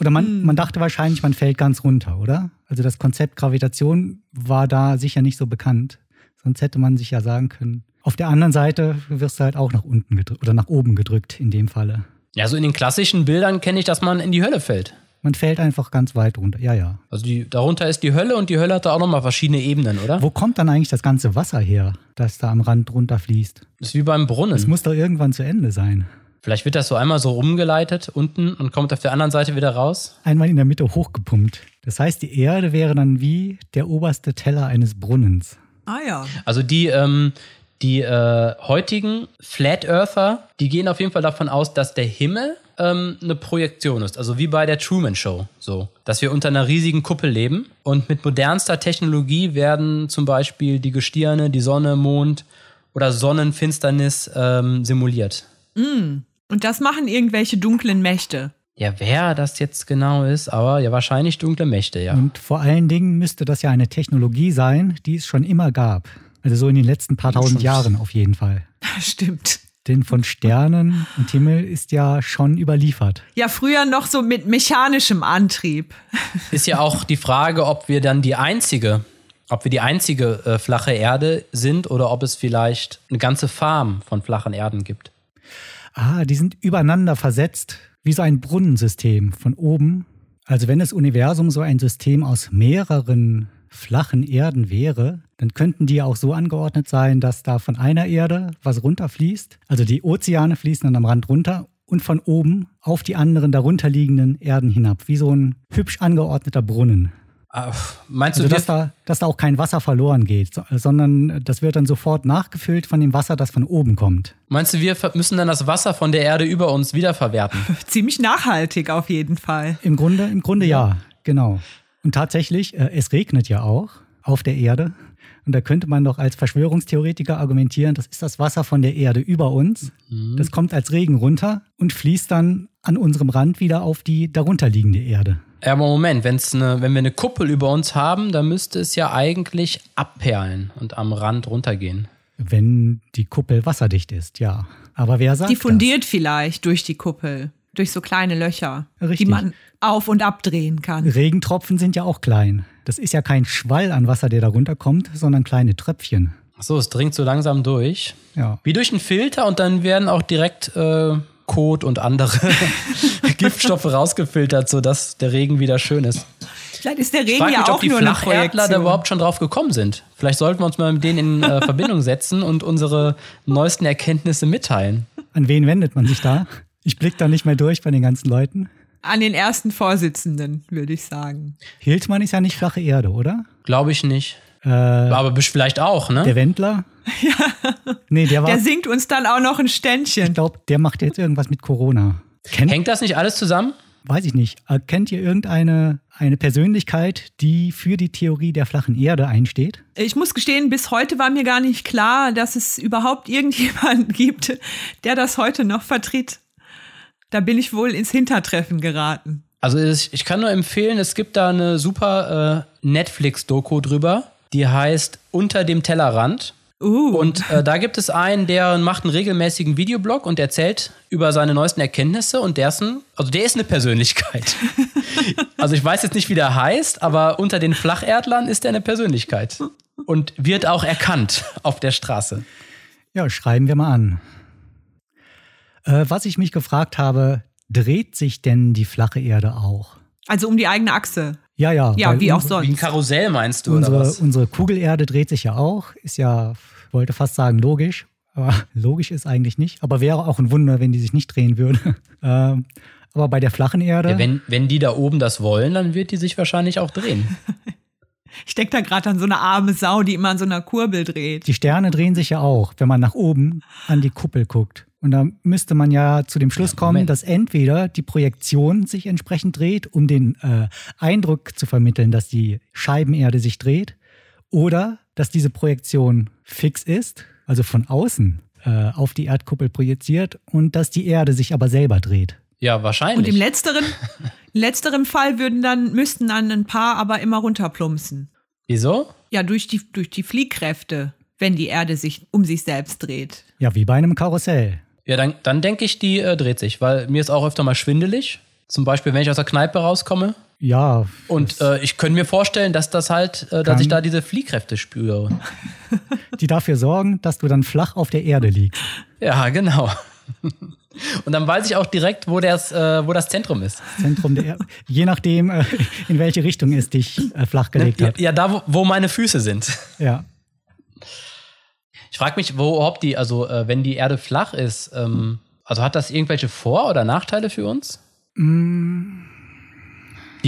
Oder man, man dachte wahrscheinlich, man fällt ganz runter, oder? Also das Konzept Gravitation war da sicher nicht so bekannt. Sonst hätte man sich ja sagen können, auf der anderen Seite wirst du halt auch nach unten gedrückt oder nach oben gedrückt in dem Falle. Ja, so in den klassischen Bildern kenne ich, dass man in die Hölle fällt. Man fällt einfach ganz weit runter. Ja, ja. Also die, darunter ist die Hölle und die Hölle hat da auch nochmal verschiedene Ebenen, oder? Wo kommt dann eigentlich das ganze Wasser her, das da am Rand runterfließt? Das ist wie beim Es Brunnen. muss doch irgendwann zu Ende sein. Vielleicht wird das so einmal so rumgeleitet unten und kommt auf der anderen Seite wieder raus. Einmal in der Mitte hochgepumpt. Das heißt, die Erde wäre dann wie der oberste Teller eines Brunnens. Ah, ja. Also die, ähm, die äh, heutigen Flat Earther, die gehen auf jeden Fall davon aus, dass der Himmel ähm, eine Projektion ist. Also wie bei der Truman Show. So. Dass wir unter einer riesigen Kuppel leben und mit modernster Technologie werden zum Beispiel die Gestirne, die Sonne, Mond oder Sonnenfinsternis ähm, simuliert. Und das machen irgendwelche dunklen Mächte. Ja, wer das jetzt genau ist, aber ja, wahrscheinlich dunkle Mächte, ja. Und vor allen Dingen müsste das ja eine Technologie sein, die es schon immer gab. Also so in den letzten paar tausend Jahren auf jeden Fall. Stimmt. Denn von Sternen und Himmel ist ja schon überliefert. Ja, früher noch so mit mechanischem Antrieb. Ist ja auch die Frage, ob wir dann die einzige, ob wir die einzige äh, flache Erde sind oder ob es vielleicht eine ganze Farm von flachen Erden gibt. Ah, die sind übereinander versetzt, wie so ein Brunnensystem von oben. Also wenn das Universum so ein System aus mehreren flachen Erden wäre, dann könnten die auch so angeordnet sein, dass da von einer Erde was runterfließt. Also die Ozeane fließen dann am Rand runter und von oben auf die anderen darunterliegenden Erden hinab, wie so ein hübsch angeordneter Brunnen. Ah, Meinst du, Also wir, dass da, dass da auch kein Wasser verloren geht, so- sondern das wird dann sofort nachgefüllt von dem Wasser, das von oben kommt. meinst du, wir müssen dann das Wasser von der Erde über uns wiederverwerten? Ziemlich nachhaltig auf jeden Fall. Im Grunde, im Grunde ja, genau. Und tatsächlich, äh, es regnet ja auch auf der Erde. Und da könnte man doch als Verschwörungstheoretiker argumentieren, das ist das Wasser von der Erde über uns. Das kommt als Regen runter und fließt dann an unserem Rand wieder auf die darunterliegende Erde. Ja, aber Moment, wenn's ne, wenn wir eine Kuppel über uns haben, dann müsste es ja eigentlich abperlen und am Rand runtergehen. Wenn die Kuppel wasserdicht ist, ja. Aber wer sagt Diffundiert vielleicht durch die Kuppel, durch so kleine Löcher, Richtig. die man auf- und abdrehen kann. das? Regentropfen sind ja auch klein. Das ist ja kein Schwall an Wasser, der da runterkommt, sondern kleine Tröpfchen. Ach so, es dringt so langsam durch. Ja. Wie durch einen Filter und dann werden auch direkt äh, Kot und andere Giftstoffe rausgefiltert, sodass der Regen wieder schön ist. Vielleicht ist der Regen ja mich, auch ob die nur Flacherdler da überhaupt schon drauf gekommen sind. Vielleicht sollten wir uns mal mit denen in äh, Verbindung setzen und unsere neuesten Erkenntnisse mitteilen. An wen wendet man sich da? Ich blick da nicht mehr durch bei den ganzen Leuten. An den ersten Vorsitzenden, würde ich sagen. Hildmann ist ja nicht flache Erde, oder? Glaube ich nicht. Äh, Aber vielleicht auch, ne? der Wendler? Ja. Nee, der war. Der singt uns dann auch noch ein ich Ständchen. glaube, der macht jetzt irgendwas mit Corona. Kennt, Hängt das nicht alles zusammen? weiß ich nicht. Äh, Kennt ihr irgendeine eine Persönlichkeit, die für die Theorie der flachen Erde einsteht? Ich muss gestehen, bis heute war mir gar nicht klar, dass es überhaupt irgendjemanden gibt, der das heute noch vertritt. Da bin ich wohl ins Hintertreffen geraten. Also ich, ich kann nur empfehlen, es gibt da eine super äh, Netflix-Doku drüber, die heißt Unter dem Tellerrand. Uh, Und äh, da gibt es einen, der macht einen regelmäßigen Videoblog und erzählt über seine neuesten Erkenntnisse und der ist ein, also der ist eine Persönlichkeit. also ich weiß jetzt nicht, wie der heißt, aber unter den Flacherdlern ist er eine Persönlichkeit und wird auch erkannt auf der Straße. Ja, schreiben wir mal an. Äh, was ich mich gefragt habe, dreht sich denn die flache Erde auch? also um die eigene Achse. Ja, ja. Ja, wie auch unsere- Wie ein sonst. Karussell meinst du oder Unsere, was? unsere Kugelerde dreht sich ja auch. Ist ja, wollte fast sagen, logisch. Aber logisch ist eigentlich nicht. Aber wäre auch ein Wunder, wenn die sich nicht drehen würde. ähm, aber bei der flachen Erde. Ja, wenn, wenn die da oben das wollen, dann wird die sich wahrscheinlich auch drehen. Ich denke da gerade an so eine arme Sau, die immer an so einer Kurbel dreht. Die Sterne drehen sich ja auch, wenn man nach oben an die Kuppel guckt. Und da müsste man ja zu dem Schluss kommen, Moment. dass entweder die Projektion sich entsprechend dreht, um den äh, Eindruck zu vermitteln, dass die Scheibenerde sich dreht, oder dass diese Projektion fix ist, also von außen äh, auf die Erdkuppel projiziert und dass die Erde sich aber selber dreht. Ja, Und wahrscheinlich. im letzteren, in letzterem Fall würden dann, müssten dann ein paar aber immer runterplumpsen. Wieso? Ja, durch die, durch die Fliehkräfte, wenn die Erde sich um sich selbst dreht. Ja, wie bei einem Karussell. Ja, dann, dann denke ich, die äh, dreht sich, weil mir ist auch öfter mal schwindelig. Zum Beispiel, wenn ich aus der Kneipe rauskomme. Ja, Und äh, ich könnte mir vorstellen, dass das halt, äh, dass ich da diese Fliehkräfte spüre. die dafür sorgen, dass du dann flach auf der Erde liegst. Ja, genau. Und dann weiß ich auch direkt, wo das, äh, wo das Zentrum ist. Zentrum der Erde. Je nachdem, äh, in welche Richtung es dich äh, flachgelegt Ja, hat. ja da, wo meine Füße sind. Ja. Ich frage mich, wo überhaupt die, also äh, wenn die Erde flach ist, ähm, also hat das irgendwelche Vor- oder Nachteile für uns? Die,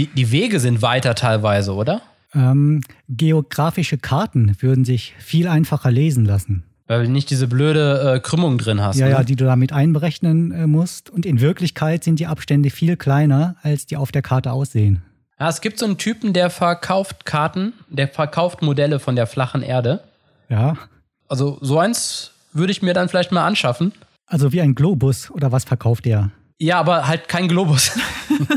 die Wege sind weiter teilweise, oder? Ähm, geografische Karten würden sich viel einfacher lesen lassen. Weil du nicht diese blöde äh, Krümmung drin hast. Ja, ne? ja, die du damit einberechnen äh, musst. Und in Wirklichkeit sind die Abstände viel kleiner, als die auf der Karte aussehen. Ja, es gibt so einen Typen, der verkauft Karten, der verkauft Modelle von der flachen Erde. Ja. Also so eins würde ich mir dann vielleicht mal anschaffen. Also wie ein Globus oder was verkauft der? Ja, aber halt kein Globus,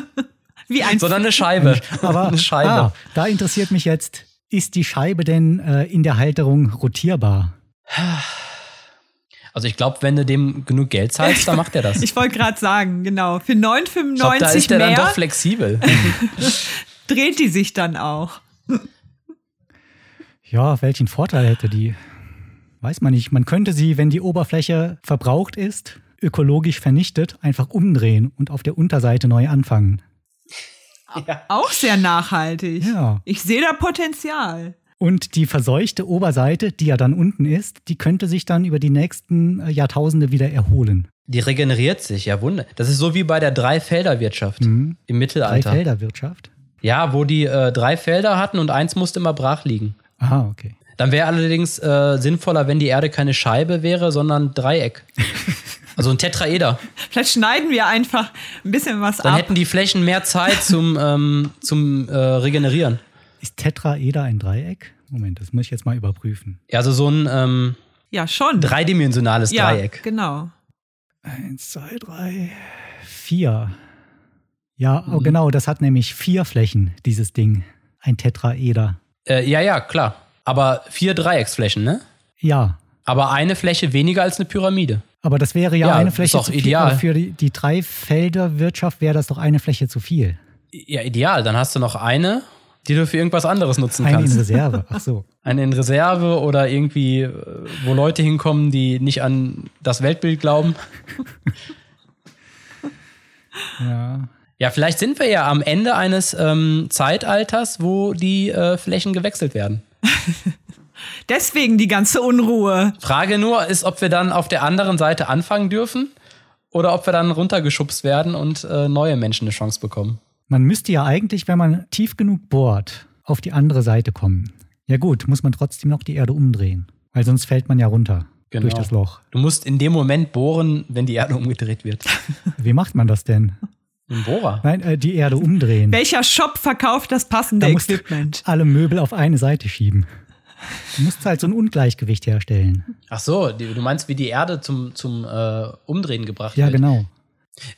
Wie ein sondern eine Scheibe. Aber eine Scheibe. Ah, da interessiert mich jetzt, ist die Scheibe denn äh, in der Halterung rotierbar? Also ich glaube, wenn du dem genug Geld zahlst, dann macht er das. Ich wollte gerade sagen, genau. Für 9,95 Ich glaub, da ist der dann mehr doch flexibel. dreht die sich dann auch. Ja, welchen Vorteil hätte die? Weiß man nicht. Man könnte sie, wenn die Oberfläche verbraucht ist, ökologisch vernichtet, einfach umdrehen und auf der Unterseite neu anfangen. Auch sehr nachhaltig. Ja. Ich sehe da Potenzial. Und die verseuchte Oberseite, die ja dann unten ist, die könnte sich dann über die nächsten äh, Jahrtausende wieder erholen. Die regeneriert sich, ja Wunder. Das ist so wie bei der Dreifelderwirtschaft im Mittelalter. Dreifelderwirtschaft. Ja, wo die äh, drei Felder hatten und eins musste immer brach liegen. Aha, okay. Dann wäre allerdings äh, sinnvoller, wenn die Erde keine Scheibe wäre, sondern Dreieck. Also ein Tetraeder. Vielleicht schneiden wir einfach ein bisschen was Dann ab. hätten die Flächen mehr Zeit zum, ähm, zum äh, Regenerieren. Ist Tetraeder ein Dreieck? Moment, das muss ich jetzt mal überprüfen. Ja, also so ein ähm, ja, schon. dreidimensionales ja, Dreieck. genau. Eins, zwei, drei, vier. Ja, oh, genau, das hat nämlich vier Flächen, dieses Ding. Ein Tetraeder. Äh, ja, ja, klar. Aber vier Dreiecksflächen, ne? Ja, Aber eine Fläche weniger als eine Pyramide. aber das wäre ja, Ja, eine Fläche zu viel. ideal. Für die, die Dreifelderwirtschaft wäre das doch eine Fläche zu viel. Ja, ideal. Dann hast du noch eine, die du für irgendwas anderes nutzen Eine in kannst. Reserve. Ach so. Eine in Reserve oder irgendwie, äh, wo Leute hinkommen, die nicht an das Weltbild glauben. Ja. Ja, vielleicht sind wir ja am Ende eines ähm, Zeitalters, wo die äh, Flächen gewechselt werden. Deswegen die ganze Unruhe. Frage nur ist, ob wir dann auf der anderen Seite anfangen dürfen oder ob wir dann runtergeschubst werden und äh, neue Menschen eine Chance bekommen. Man müsste ja eigentlich, wenn man tief genug bohrt, auf die andere Seite kommen. Ja gut, muss man trotzdem noch die Erde umdrehen. Weil sonst fällt man ja runter Genau. durch das Loch. Du musst in dem Moment bohren, wenn die Erde umgedreht wird. Wie macht man das denn? Ein Bohrer. Nein, äh, die Erde umdrehen. Welcher Shop verkauft das passende Da musst du Equipment? alle Möbel auf eine Seite schieben. Du musst halt so ein Ungleichgewicht herstellen. Ach so, du meinst, wie die Erde zum, zum äh, Umdrehen gebracht Ja, wird. genau.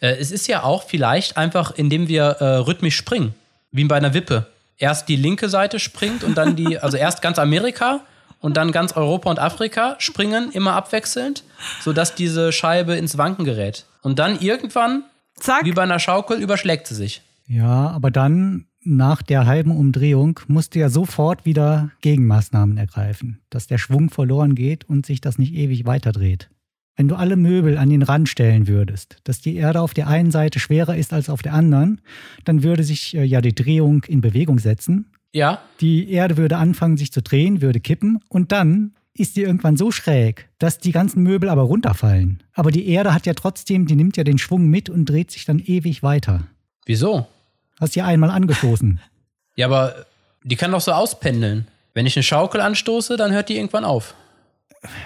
Äh, es ist ja auch vielleicht einfach, indem wir äh, rhythmisch springen, wie bei einer Wippe. Erst die linke Seite springt und dann die, also erst ganz Amerika und dann ganz Europa und Afrika springen, immer abwechselnd, sodass diese Scheibe ins Wanken gerät. Und dann irgendwann, Zack. wie bei einer Schaukel, überschlägt sie sich. Ja, aber dann nach der halben Umdrehung musst du ja sofort wieder Gegenmaßnahmen ergreifen, dass der Schwung verloren geht und sich das nicht ewig weiterdreht. Wenn du alle Möbel an den Rand stellen würdest, dass die Erde auf der einen Seite schwerer ist als auf der anderen, dann würde sich äh, ja die Drehung in Bewegung setzen. Ja, Die Erde würde anfangen, sich zu drehen, würde kippen und dann ist die irgendwann so schräg, dass die ganzen Möbel aber runterfallen. Aber die Erde hat ja trotzdem, die nimmt ja den Schwung mit und dreht sich dann ewig weiter. wieso? Hast ja einmal angestoßen. Ja, aber die kann doch so auspendeln. Wenn ich eine Schaukel anstoße, dann hört die irgendwann auf.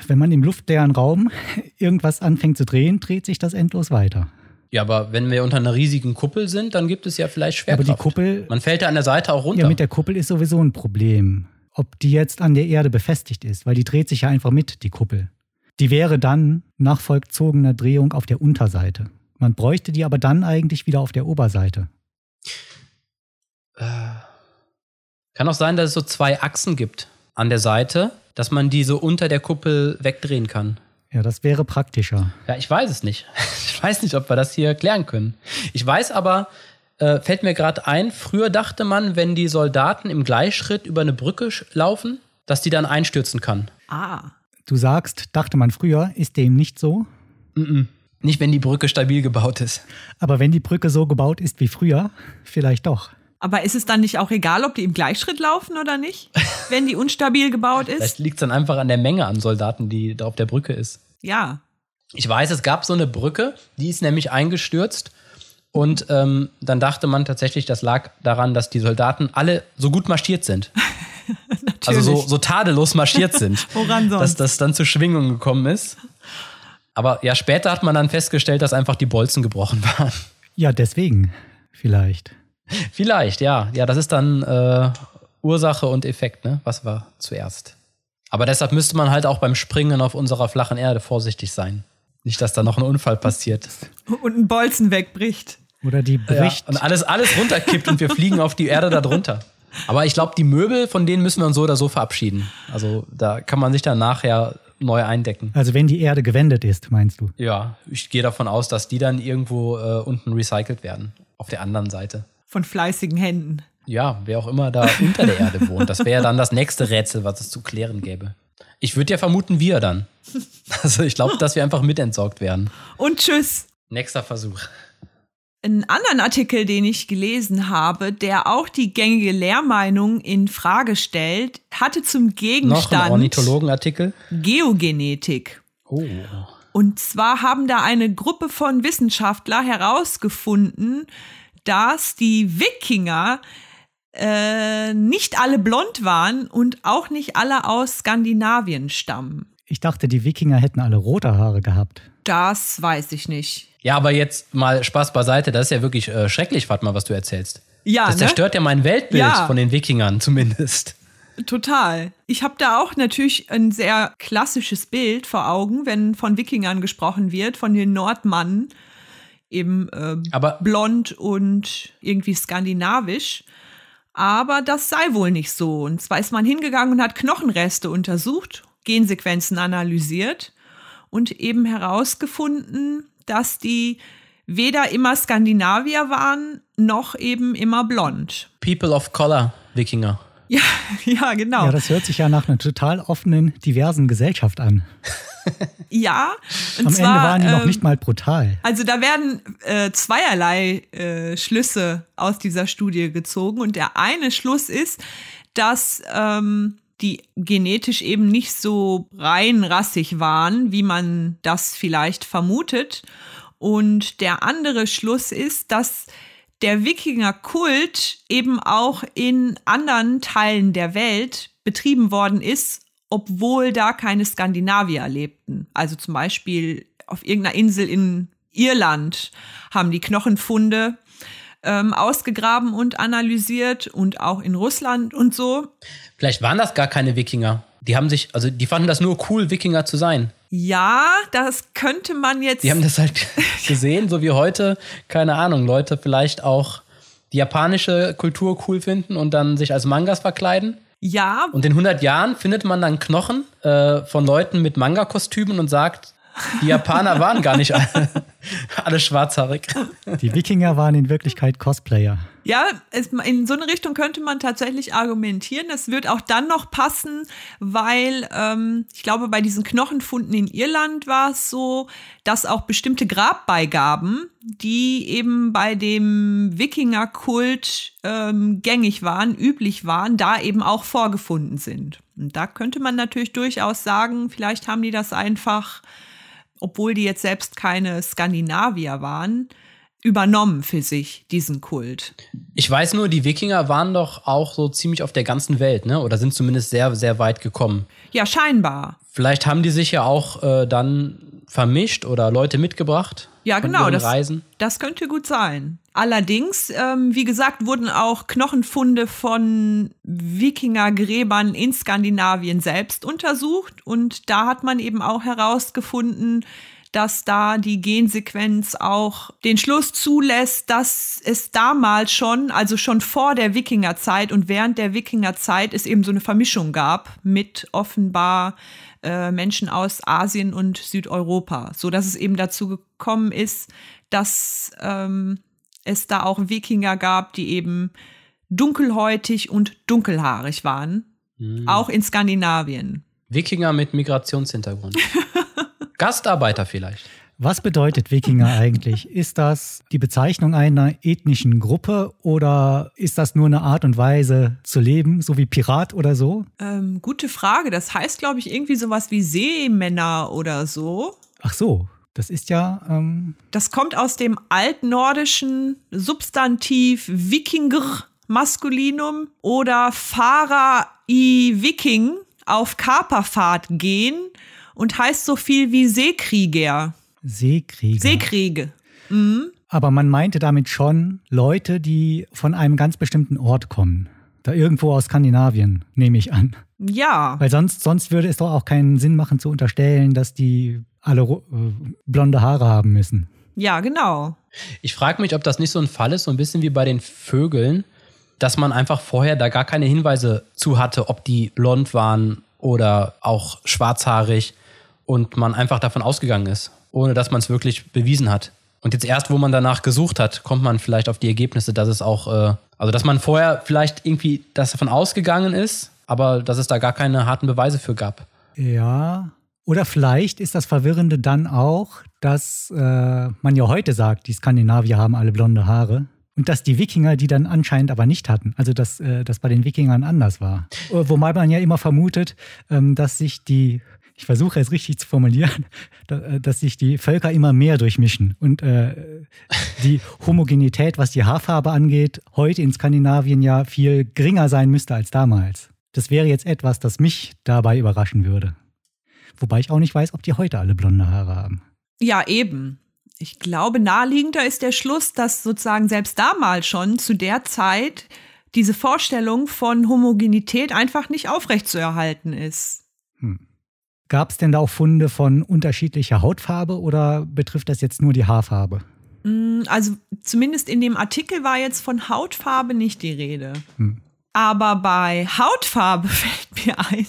Wenn man im luftleeren Raum irgendwas anfängt zu drehen, dreht sich das endlos weiter. Ja, aber wenn wir unter einer riesigen Kuppel sind, dann gibt es ja vielleicht Aber Schwerkraft. die Kuppel, Man fällt ja an der Seite auch runter. ja, mit der Kuppel ist sowieso ein Problem. Ob die jetzt an der Erde befestigt ist, weil die dreht sich ja einfach mit, die Kuppel. Die wäre dann nach vollzogener Drehung auf der Unterseite. Man bräuchte die aber dann eigentlich wieder auf der Oberseite. Kann auch sein, dass es so zwei Achsen gibt an der Seite, dass man die so unter der Kuppel wegdrehen kann. Ja, das wäre praktischer. Ja, ich weiß es nicht. Ich weiß nicht, ob wir das hier klären können. Ich weiß aber, äh, fällt mir gerade ein, früher dachte man, wenn die Soldaten im Gleichschritt über eine Brücke laufen, dass die dann einstürzen kann. Ah. Du sagst, dachte man früher, ist dem nicht so. Nicht, wenn die Brücke stabil gebaut ist. Aber wenn die Brücke so gebaut ist wie früher, vielleicht doch. Aber ist es dann nicht auch egal, ob die im Gleichschritt laufen oder nicht, wenn die unstabil gebaut Vielleicht ist? liegt es dann einfach an der Menge an Soldaten, die da auf der Brücke ist. Ja. Ich weiß, es gab so eine Brücke, die ist nämlich eingestürzt. Und ähm, dann dachte man tatsächlich, das lag daran, dass die Soldaten alle so gut marschiert sind. Also so, so tadellos marschiert sind. Woran sonst? Dass das dann zu Schwingungen gekommen ist. Aber ja, später hat man dann festgestellt, dass einfach die Bolzen gebrochen waren. Ja, deswegen. Vielleicht. Vielleicht, ja. Ja, das ist dann äh, Ursache und Effekt, ne? Was war zuerst? Aber deshalb müsste man halt auch beim Springen auf unserer flachen Erde vorsichtig sein. Nicht, dass da noch ein Unfall passiert. Und ein Bolzen wegbricht. Oder die Ja, bricht. und alles, alles runterkippt und wir fliegen auf die Erde da drunter. Aber ich glaube, die Möbel, von denen müssen wir uns so oder so verabschieden. Also da kann man sich dann nachher neu eindecken. Also wenn die Erde gewendet ist, meinst du? Ja, ich gehe davon aus, dass die dann irgendwo äh, unten recycelt werden. Auf der anderen Seite. Von fleißigen Händen. Ja, wer auch immer da unter der Erde wohnt. Das wäre dann das nächste Rätsel, was es zu klären gäbe. Ich würde ja vermuten, wir dann. Also ich glaube, dass wir einfach mitentsorgt werden. Und tschüss. Nächster Versuch. Einen anderen Artikel, den ich gelesen habe, der auch die gängige Lehrmeinung in Frage stellt, hatte zum Noch ein Gegenstand Ornithologenartikel. Geogenetik. Oh. Und zwar haben da eine Gruppe von Wissenschaftler herausgefunden, dass die Wikinger äh, nicht alle blond waren und auch nicht alle aus Skandinavien stammen. Ich dachte, die Wikinger hätten alle rote Haare gehabt. Das weiß ich nicht. Ja, aber jetzt mal Spaß beiseite. Das ist ja wirklich äh, schrecklich, Fatma, was du erzählst. Ja, Das ne? zerstört ja mein Weltbild Ja. von den Wikingern zumindest. Total. Ich habe da auch natürlich ein sehr klassisches Bild vor Augen, wenn von Wikingern gesprochen wird, von den Nordmannen, eben äh, Aber- blond und irgendwie skandinavisch. Aber das sei wohl nicht so. Und zwar ist man hingegangen und hat Knochenreste untersucht, Gensequenzen analysiert und eben herausgefunden, dass die weder immer Skandinavier waren, noch eben immer blond. People of Color, Wikinger. Ja, ja, genau. Ja, das hört sich ja nach einer total offenen, diversen Gesellschaft an. Ja, und Am zwar, Ende waren die noch ähm, nicht mal brutal. Also da werden äh, zweierlei äh, Schlüsse aus dieser Studie gezogen. Und der eine Schluss ist, dass ähm, die genetisch eben nicht so rein rassig waren, wie man das vielleicht vermutet. Und der andere Schluss ist, dass der Wikinger-Kult eben auch in anderen Teilen der Welt betrieben worden ist, obwohl da keine Skandinavier lebten. Also zum Beispiel auf irgendeiner Insel in Irland haben die Knochenfunde ähm, ausgegraben und analysiert und auch in Russland und so. Vielleicht waren das gar keine Wikinger. Die haben sich, also die fanden das nur cool, Wikinger zu sein. Ja, das könnte man jetzt. Die haben das halt gesehen, so wie heute, keine Ahnung, Leute vielleicht auch die japanische Kultur cool finden und dann sich als Mangas verkleiden. ja, Und in 100 Jahren findet man dann Knochen äh, von Leuten mit Manga-Kostümen und sagt, die Japaner waren gar nicht alle, alle schwarzhaarig. Die Wikinger waren in Wirklichkeit Cosplayer. Ja, es, in so eine Richtung könnte man tatsächlich argumentieren. Das wird auch dann noch passen, weil ähm, ich glaube, bei diesen Knochenfunden in Irland war es so, dass auch bestimmte Grabbeigaben, die eben bei dem Wikingerkult ähm, gängig waren, üblich waren, da eben auch vorgefunden sind. Und da könnte man natürlich durchaus sagen, vielleicht haben die das einfach, obwohl die jetzt selbst keine Skandinavier waren, übernommen für sich, diesen Kult. Ich weiß nur, die Wikinger waren doch auch so ziemlich auf der ganzen Welt, ne? Oder sind zumindest sehr, sehr weit gekommen. Ja, scheinbar. Vielleicht haben die sich ja auch äh, dann vermischt oder Leute mitgebracht. Ja, genau. Das, Reisen. das könnte gut sein. Allerdings, ähm, wie gesagt, wurden auch Knochenfunde von Wikingergräbern in Skandinavien selbst untersucht. Und da hat man eben auch herausgefunden, dass da die Gensequenz auch den Schluss zulässt, dass es damals schon, also schon vor der Wikingerzeit und während der Wikingerzeit es eben so eine Vermischung gab mit offenbar äh, Menschen aus Asien und Südeuropa, so dass es eben dazu gekommen ist, dass ähm, es da auch Wikinger gab, die eben dunkelhäutig und dunkelhaarig waren, auch in Skandinavien. Wikinger mit Migrationshintergrund. Gastarbeiter vielleicht. Was bedeutet Wikinger eigentlich? Ist das die Bezeichnung einer ethnischen Gruppe oder ist das nur eine Art und Weise zu leben, so wie Pirat oder so? Ähm, gute Frage. Das heißt, glaube ich, irgendwie sowas wie Seemänner oder so. Ach so, das ist ja, ähm, Das kommt aus dem altnordischen Substantiv Wikinger Maskulinum oder Fahrer i Viking auf Kaperfahrt gehen und heißt so viel wie Seekrieger. Seekrieger. Seekriege. Aber man meinte damit schon Leute, die von einem ganz bestimmten Ort kommen. Da irgendwo aus Skandinavien, nehme ich an. Ja. Weil sonst, sonst würde es doch auch keinen Sinn machen zu unterstellen, dass die alle äh, blonde Haare haben müssen. Ja, genau. Ich frage mich, ob das nicht so ein Fall ist, so ein bisschen wie bei den Vögeln, dass man einfach vorher da gar keine Hinweise zu hatte, ob die blond waren oder auch schwarzhaarig und man einfach davon ausgegangen ist, ohne dass man es wirklich bewiesen hat. Und jetzt erst, wo man danach gesucht hat, kommt man vielleicht auf die Ergebnisse, dass es auch, äh, also dass man vorher vielleicht irgendwie das davon ausgegangen ist, aber dass es da gar keine harten Beweise für gab. Ja, Oder vielleicht ist das Verwirrende dann auch, dass äh, man ja heute sagt, die Skandinavier haben alle blonde Haare. Und dass die Wikinger die dann anscheinend aber nicht hatten. Also dass äh, das bei den Wikingern anders war. Äh, wobei man ja immer vermutet, ähm, dass sich die, ich versuche es richtig zu formulieren, äh, dass sich die Völker immer mehr durchmischen. Und äh, die Homogenität, was die Haarfarbe angeht, heute in Skandinavien ja viel geringer sein müsste als damals. Das wäre jetzt etwas, das mich dabei überraschen würde. Wobei ich auch nicht weiß, ob die heute alle blonde Haare haben. Ja, eben. Ich glaube, naheliegender ist der Schluss, dass sozusagen selbst damals schon zu der Zeit diese Vorstellung von Homogenität einfach nicht aufrechtzuerhalten ist. Hm. Gab es denn da auch Funde von unterschiedlicher Hautfarbe oder betrifft das jetzt nur die Haarfarbe? Hm, also zumindest in dem Artikel war jetzt von Hautfarbe nicht die Rede. Hm. Aber bei Hautfarbe fällt mir ein,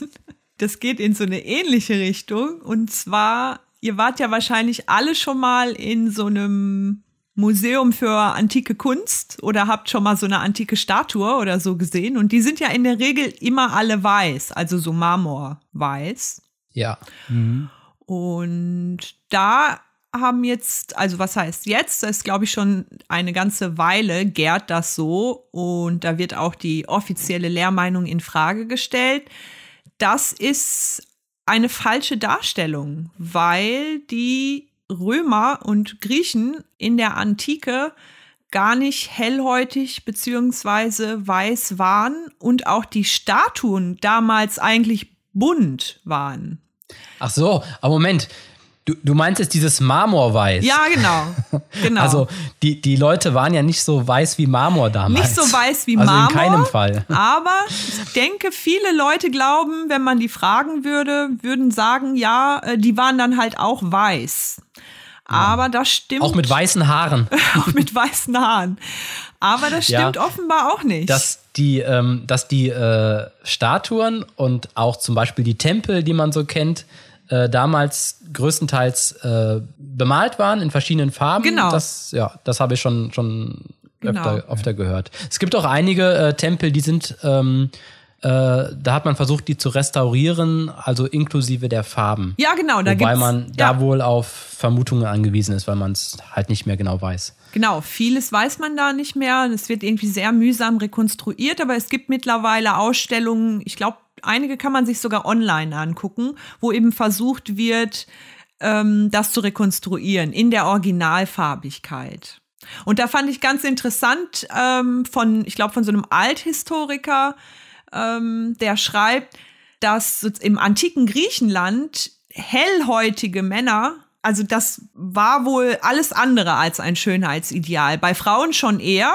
das geht in so eine ähnliche Richtung. Und zwar, ihr wart ja wahrscheinlich alle schon mal in so einem Museum für antike Kunst oder habt schon mal so eine antike Statue oder so gesehen. Und die sind ja in der Regel immer alle weiß, also so Marmorweiß. Ja. Mhm. Und da haben jetzt, also was heißt jetzt, das ist glaube ich schon eine ganze Weile gärt das so und da wird auch die offizielle Lehrmeinung in Frage gestellt das ist eine falsche Darstellung, weil die Römer und Griechen in der Antike gar nicht hellhäutig beziehungsweise weiß waren und auch die Statuen damals eigentlich bunt waren. Ach so, aber Moment, Du, du meinst jetzt dieses Marmorweiß? Ja, genau. genau. Also die, die Leute waren ja nicht so weiß wie Marmor damals. Nicht so weiß wie Marmor. Also in keinem Fall. Aber ich denke, viele Leute glauben, wenn man die fragen würde, würden sagen, ja, äh, die waren dann halt auch weiß. Aber das stimmt. Auch mit weißen Haaren. auch mit weißen Haaren. Aber das stimmt ja, offenbar auch nicht. Dass die, ähm, dass die äh, Statuen und auch zum Beispiel die Tempel, die man so kennt, äh, damals größtenteils äh, bemalt waren in verschiedenen Farben. Genau. Das, ja, das habe ich schon, schon genau. öfter, öfter gehört. Es gibt auch einige äh, Tempel, die sind, ähm, äh, da hat man versucht, die zu restaurieren, also inklusive der Farben. Ja, genau. Da Wobei man da wohl auf Vermutungen angewiesen ist, weil man es halt nicht mehr genau weiß. Genau, vieles weiß man da nicht mehr. Es wird irgendwie sehr mühsam rekonstruiert, aber es gibt mittlerweile Ausstellungen, ich glaube, einige kann man sich sogar online angucken, wo eben versucht wird, ähm, das zu rekonstruieren in der Originalfarbigkeit. Und da fand ich ganz interessant ähm, von, ich glaube, von so einem Althistoriker, ähm, der schreibt, dass im antiken Griechenland hellhäutige Männer, also das war wohl alles andere als ein Schönheitsideal. Bei Frauen schon eher.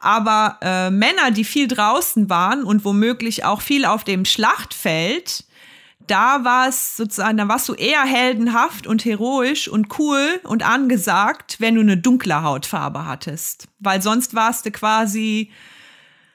Aber äh, Männer, die viel draußen waren und womöglich auch viel auf dem Schlachtfeld, da war es sozusagen, da warst du eher heldenhaft und heroisch und cool und angesagt, wenn du eine dunkle Hautfarbe hattest. Weil sonst warst du quasi,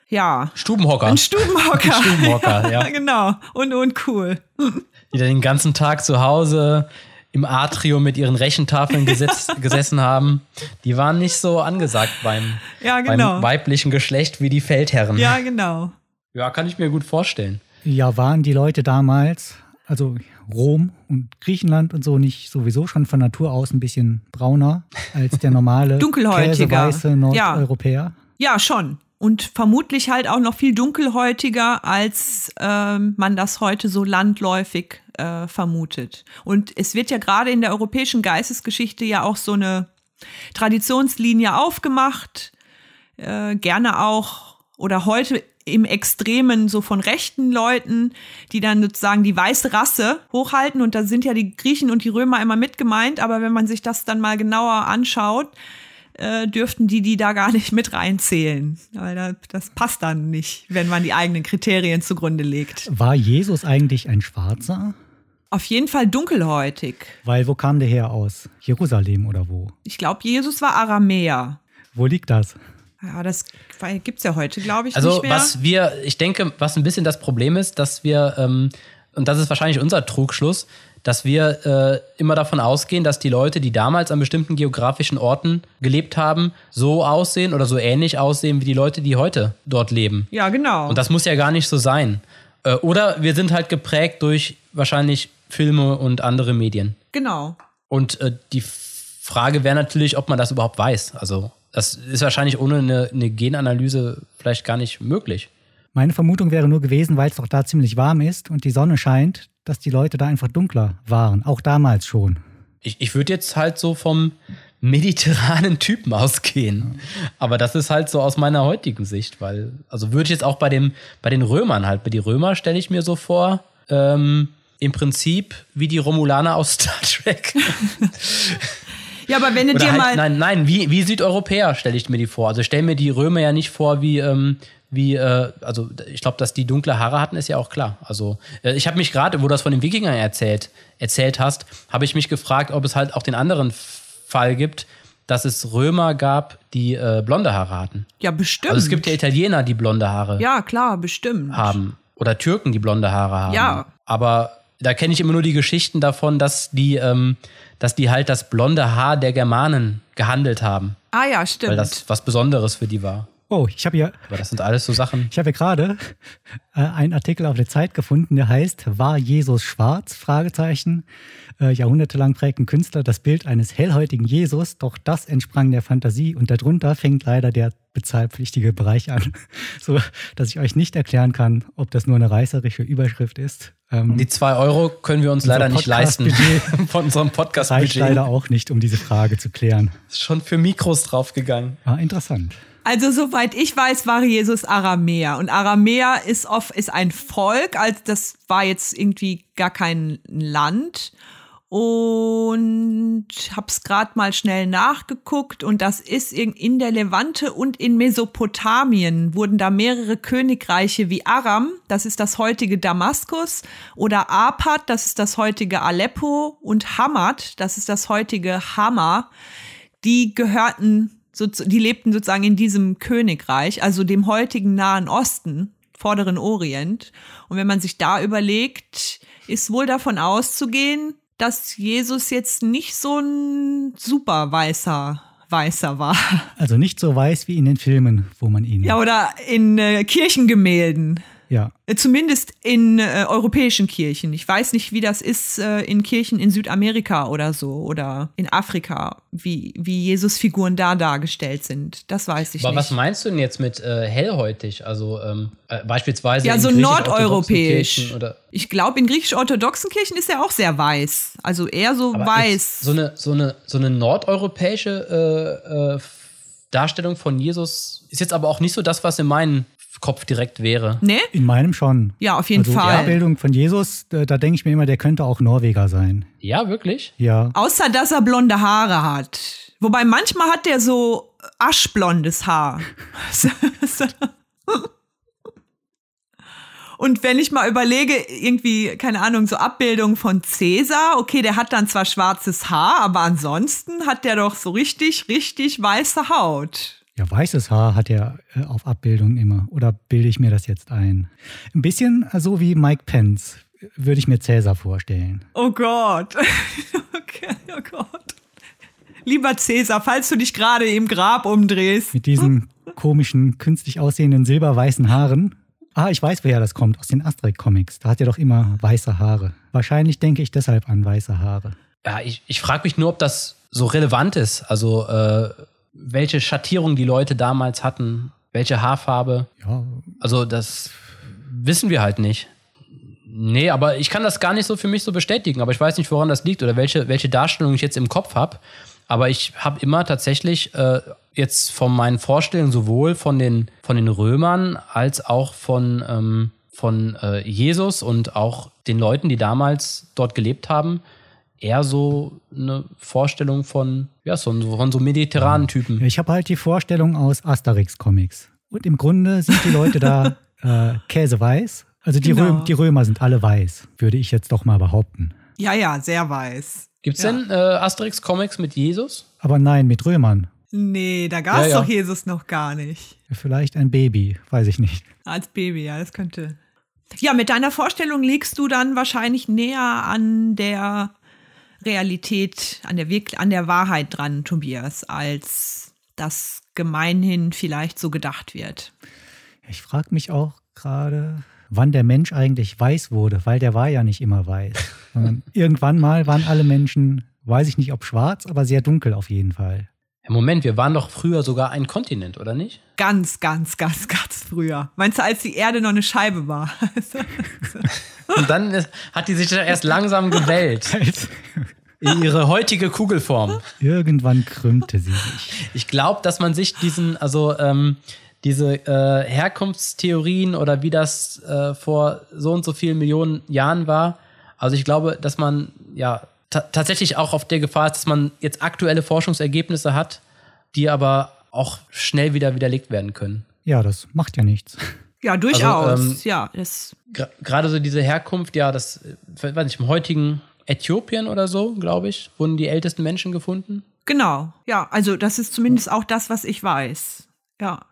ja. Stubenhocker. Ein Stubenhocker. Ein Stubenhocker, ja. ja. Genau. Und, und cool. Die dann den ganzen Tag zu Hause im Atrium mit ihren Rechentafeln gesetzt, gesessen haben, die waren nicht so angesagt beim, ja, genau. beim weiblichen Geschlecht wie die Feldherren. Ja, genau. Ja, kann ich mir gut vorstellen. Ja, waren die Leute damals, also Rom und Griechenland und so, nicht sowieso schon von Natur aus ein bisschen brauner als der normale dunkelhäutiger weiße Nordeuropäer? Ja. ja, schon und vermutlich halt auch noch viel dunkelhäutiger, als ähm, man das heute so landläufig äh, vermutet. Und es wird ja gerade in der europäischen Geistesgeschichte ja auch so eine Traditionslinie aufgemacht, äh, gerne auch oder heute im Extremen so von rechten Leuten, die dann sozusagen die weiße Rasse hochhalten und da sind ja die Griechen und die Römer immer mit gemeint, aber wenn man sich das dann mal genauer anschaut, äh, dürften die die da gar nicht mit reinzählen. Weil das, das passt dann nicht, wenn man die eigenen Kriterien zugrunde legt. War Jesus eigentlich ein Schwarzer? Auf jeden Fall dunkelhäutig. Weil wo kam der her aus? Jerusalem oder wo? Ich glaube, Jesus war Aramäer. Wo liegt das? Ja, das gibt es ja heute, glaube ich, also, nicht mehr. Also was wir, ich denke, was ein bisschen das Problem ist, dass wir, ähm, und das ist wahrscheinlich unser Trugschluss, dass wir äh, immer davon ausgehen, dass die Leute, die damals an bestimmten geografischen Orten gelebt haben, so aussehen oder so ähnlich aussehen wie die Leute, die heute dort leben. Ja, genau. Und das muss ja gar nicht so sein. Äh, oder wir sind halt geprägt durch wahrscheinlich Filme und andere Medien. Genau. Und äh, die Frage wäre natürlich, ob man das überhaupt weiß. Also das ist wahrscheinlich ohne eine, eine Genanalyse vielleicht gar nicht möglich. Meine Vermutung wäre nur gewesen, weil es doch da ziemlich warm ist und die Sonne scheint, dass die Leute da einfach dunkler waren, auch damals schon. Ich, ich würde jetzt halt so vom mediterranen Typen ausgehen. Aber das ist halt so aus meiner heutigen Sicht, weil, also würde ich jetzt auch bei dem, bei den Römern halt, bei die Römer stelle ich mir so vor, ähm, im Prinzip wie die Romulaner aus Star Trek. Ja, aber wenn du Oder dir halt, mal. nein, nein, wie, wie Südeuropäer stelle ich mir die vor. Also stelle mir die Römer ja nicht vor wie, ähm, wie, äh, also ich glaube, dass die dunkle Haare hatten, ist ja auch klar. Also äh, ich habe mich gerade, wo du das von den Wikingern erzählt, erzählt hast, habe ich mich gefragt, ob es halt auch den anderen Fall gibt, dass es Römer gab, die äh, blonde Haare hatten. Ja, bestimmt. Also es gibt ja Italiener, die blonde Haare Ja, klar, bestimmt. haben. Oder Türken, die blonde Haare haben. Ja. Aber da kenne ich immer nur die Geschichten davon, dass die, ähm, dass die halt das blonde Haar der Germanen gehandelt haben. Ah ja, stimmt. Weil das was Besonderes für die war. Oh, ich habe hier, Aber das sind alles so Sachen. ich habe hier gerade äh, einen Artikel auf der Zeit gefunden, der heißt War Jesus schwarz? Fragezeichen. Äh, jahrhundertelang prägten Künstler das Bild eines hellhäutigen Jesus, doch das entsprang der Fantasie und darunter fängt leider der bezahlpflichtige Bereich an, so dass ich euch nicht erklären kann, ob das nur eine reißerische Überschrift ist. Ähm, Die zwei Euro können wir uns leider nicht leisten von unserem Podcast-Budget. leider auch nicht, um diese Frage zu klären. Ist schon für Mikros draufgegangen. Ah, interessant. Also soweit ich weiß, war Jesus Aramäer. Und Aramäer ist oft ist ein Volk, also das war jetzt irgendwie gar kein Land. Und hab's gerade mal schnell nachgeguckt. Und das ist in, in der Levante und in Mesopotamien wurden da mehrere Königreiche wie Aram, das ist das heutige Damaskus oder Apad, das ist das heutige Aleppo und Hamad, das ist das heutige Hama, die gehörten so, die lebten sozusagen in diesem Königreich, also dem heutigen Nahen Osten, Vorderen Orient. Und wenn man sich da überlegt, ist wohl davon auszugehen, dass Jesus jetzt nicht so ein super weißer Weißer war. Also nicht so weiß wie in den Filmen, wo man ihn. Ja, oder in äh, Kirchengemälden. Ja. Äh, Zumindest in äh, europäischen Kirchen. Ich weiß nicht, wie das ist äh, in Kirchen in Südamerika oder so oder in Afrika, wie, wie Jesus-Figuren da dargestellt sind. Das weiß ich Aber nicht. was meinst du denn jetzt mit äh, hellhäutig? Also ähm, äh, beispielsweise Ja, in so griechisch-orthodoxen nordeuropäisch. Kirchen Oder, Ich glaube, in griechisch-orthodoxen Kirchen ist er auch sehr weiß. Also eher so aber weiß. So eine, so eine, so eine nordeuropäische äh, äh, Darstellung von Jesus ist jetzt aber auch nicht so das, was in meinem Kopf direkt wäre. ne? In meinem schon. Ja, auf jeden also Die Fall. Abbildung von Jesus, da, da denke ich mir immer, der könnte auch Norweger sein. Ja, wirklich? Ja. Außer, dass er blonde Haare hat. Wobei manchmal hat der so aschblondes Haar. Und wenn ich mal überlege, irgendwie, keine Ahnung, so Abbildung von Cäsar, okay, der hat dann zwar schwarzes Haar, aber ansonsten hat der doch so richtig, richtig weiße Haut. Ja, weißes Haar hat er äh, auf Abbildungen immer. Oder bilde ich mir das jetzt ein? Ein bisschen so wie Mike Pence äh, würde ich mir Cäsar vorstellen. Oh Gott. okay, oh Gott. Lieber Cäsar, falls du dich gerade im Grab umdrehst. Mit diesen komischen, künstlich aussehenden silberweißen Haaren. Ah, ich weiß, woher das kommt. Aus den Asterix-Comics. Da hat er doch immer weiße Haare. Wahrscheinlich denke ich deshalb an weiße Haare. Ja, ich, ich frage mich nur, ob das so relevant ist. Also, äh, welche Schattierung die Leute damals hatten, welche Haarfarbe. Ja, Also, das wissen wir halt nicht. Nee, aber ich kann das gar nicht so für mich so bestätigen. Aber ich weiß nicht, woran das liegt oder welche, welche Darstellung ich jetzt im Kopf habe. Aber ich habe immer tatsächlich äh, jetzt von meinen Vorstellungen sowohl von den, von den Römern als auch von, ähm, von äh, Jesus und auch den Leuten, die damals dort gelebt haben, eher so eine Vorstellung von, ja, so, von so mediterranen Typen. ich habe halt die Vorstellung aus Asterix-Comics. Und im Grunde sind die Leute da äh, käseweiß. Also die, Genau. Röm, die Römer sind alle weiß, würde ich jetzt doch mal behaupten. Ja, ja, sehr weiß. Gibt's Ja. denn äh, Asterix-Comics mit Jesus? Aber nein, mit Römern. Nee, da gab's Ja, ja. doch Jesus noch gar nicht. Vielleicht ein Baby, weiß ich nicht. Als Baby, ja, das könnte. Ja, mit deiner Vorstellung liegst du dann wahrscheinlich näher an der Realität, an der, Wirk an der Wahrheit dran, Tobias, als das gemeinhin vielleicht so gedacht wird. Ich frage mich auch gerade, wann der Mensch eigentlich weiß wurde, weil der war ja nicht immer weiß. irgendwann mal waren alle Menschen, weiß ich nicht ob schwarz, aber sehr dunkel auf jeden Fall. Moment, wir waren doch früher sogar ein Kontinent, oder nicht? Ganz, ganz, ganz, ganz früher. Meinst du, als die Erde noch eine Scheibe war? Und dann ist, hat die sich erst langsam gewellt. In ihre heutige Kugelform. Irgendwann krümmte sie sich. Ich glaube, dass man sich diesen, also ähm, diese äh, Herkunftstheorien oder wie das äh, vor so und so vielen Millionen Jahren war, also ich glaube, dass man ja tatsächlich auch auf der Gefahr ist, dass man jetzt aktuelle Forschungsergebnisse hat, die aber auch schnell wieder widerlegt werden können. Ja, das macht ja nichts. Ja, durchaus. Also, ähm, ja, Gerade so diese Herkunft, ja, das, äh, weiß nicht, im heutigen Äthiopien oder so, glaube ich, wurden die ältesten Menschen gefunden. Genau, ja, also das ist zumindest auch das, was ich weiß. Ja.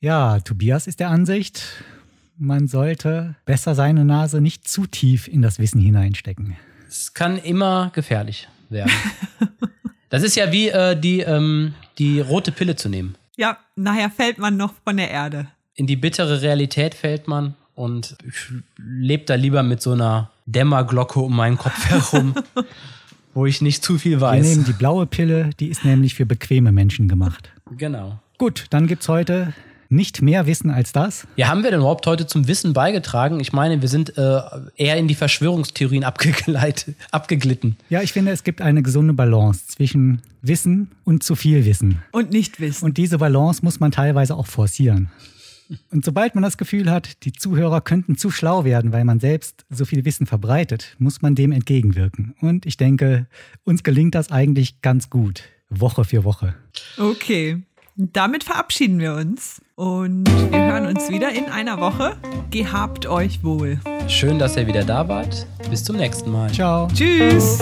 Ja, Tobias ist der Ansicht, man sollte besser seine Nase nicht zu tief in das Wissen hineinstecken. Es kann immer gefährlich werden. das ist ja wie äh, die, ähm, die rote Pille zu nehmen. Ja, nachher fällt man noch von der Erde. In die bittere Realität fällt man und lebt da lieber mit so einer Dämmerglocke um meinen Kopf herum, wo ich nicht zu viel weiß. Wir nehmen die blaue Pille, die ist nämlich für bequeme Menschen gemacht. Genau. Gut, dann gibt es heute nicht mehr Wissen als das. Ja, haben wir denn überhaupt heute zum Wissen beigetragen? Ich meine, wir sind äh, eher in die Verschwörungstheorien abgeglitten. Ja, ich finde, es gibt eine gesunde Balance zwischen Wissen und zu viel Wissen. Und nicht Wissen. Und diese Balance muss man teilweise auch forcieren. Und sobald man das Gefühl hat, die Zuhörer könnten zu schlau werden, weil man selbst so viel Wissen verbreitet, muss man dem entgegenwirken. Und ich denke, uns gelingt das eigentlich ganz gut, Woche für Woche. Okay, damit verabschieden wir uns und wir hören uns wieder in einer Woche. Gehabt euch wohl. Schön, dass ihr wieder da wart. Bis zum nächsten Mal. Ciao. Tschüss.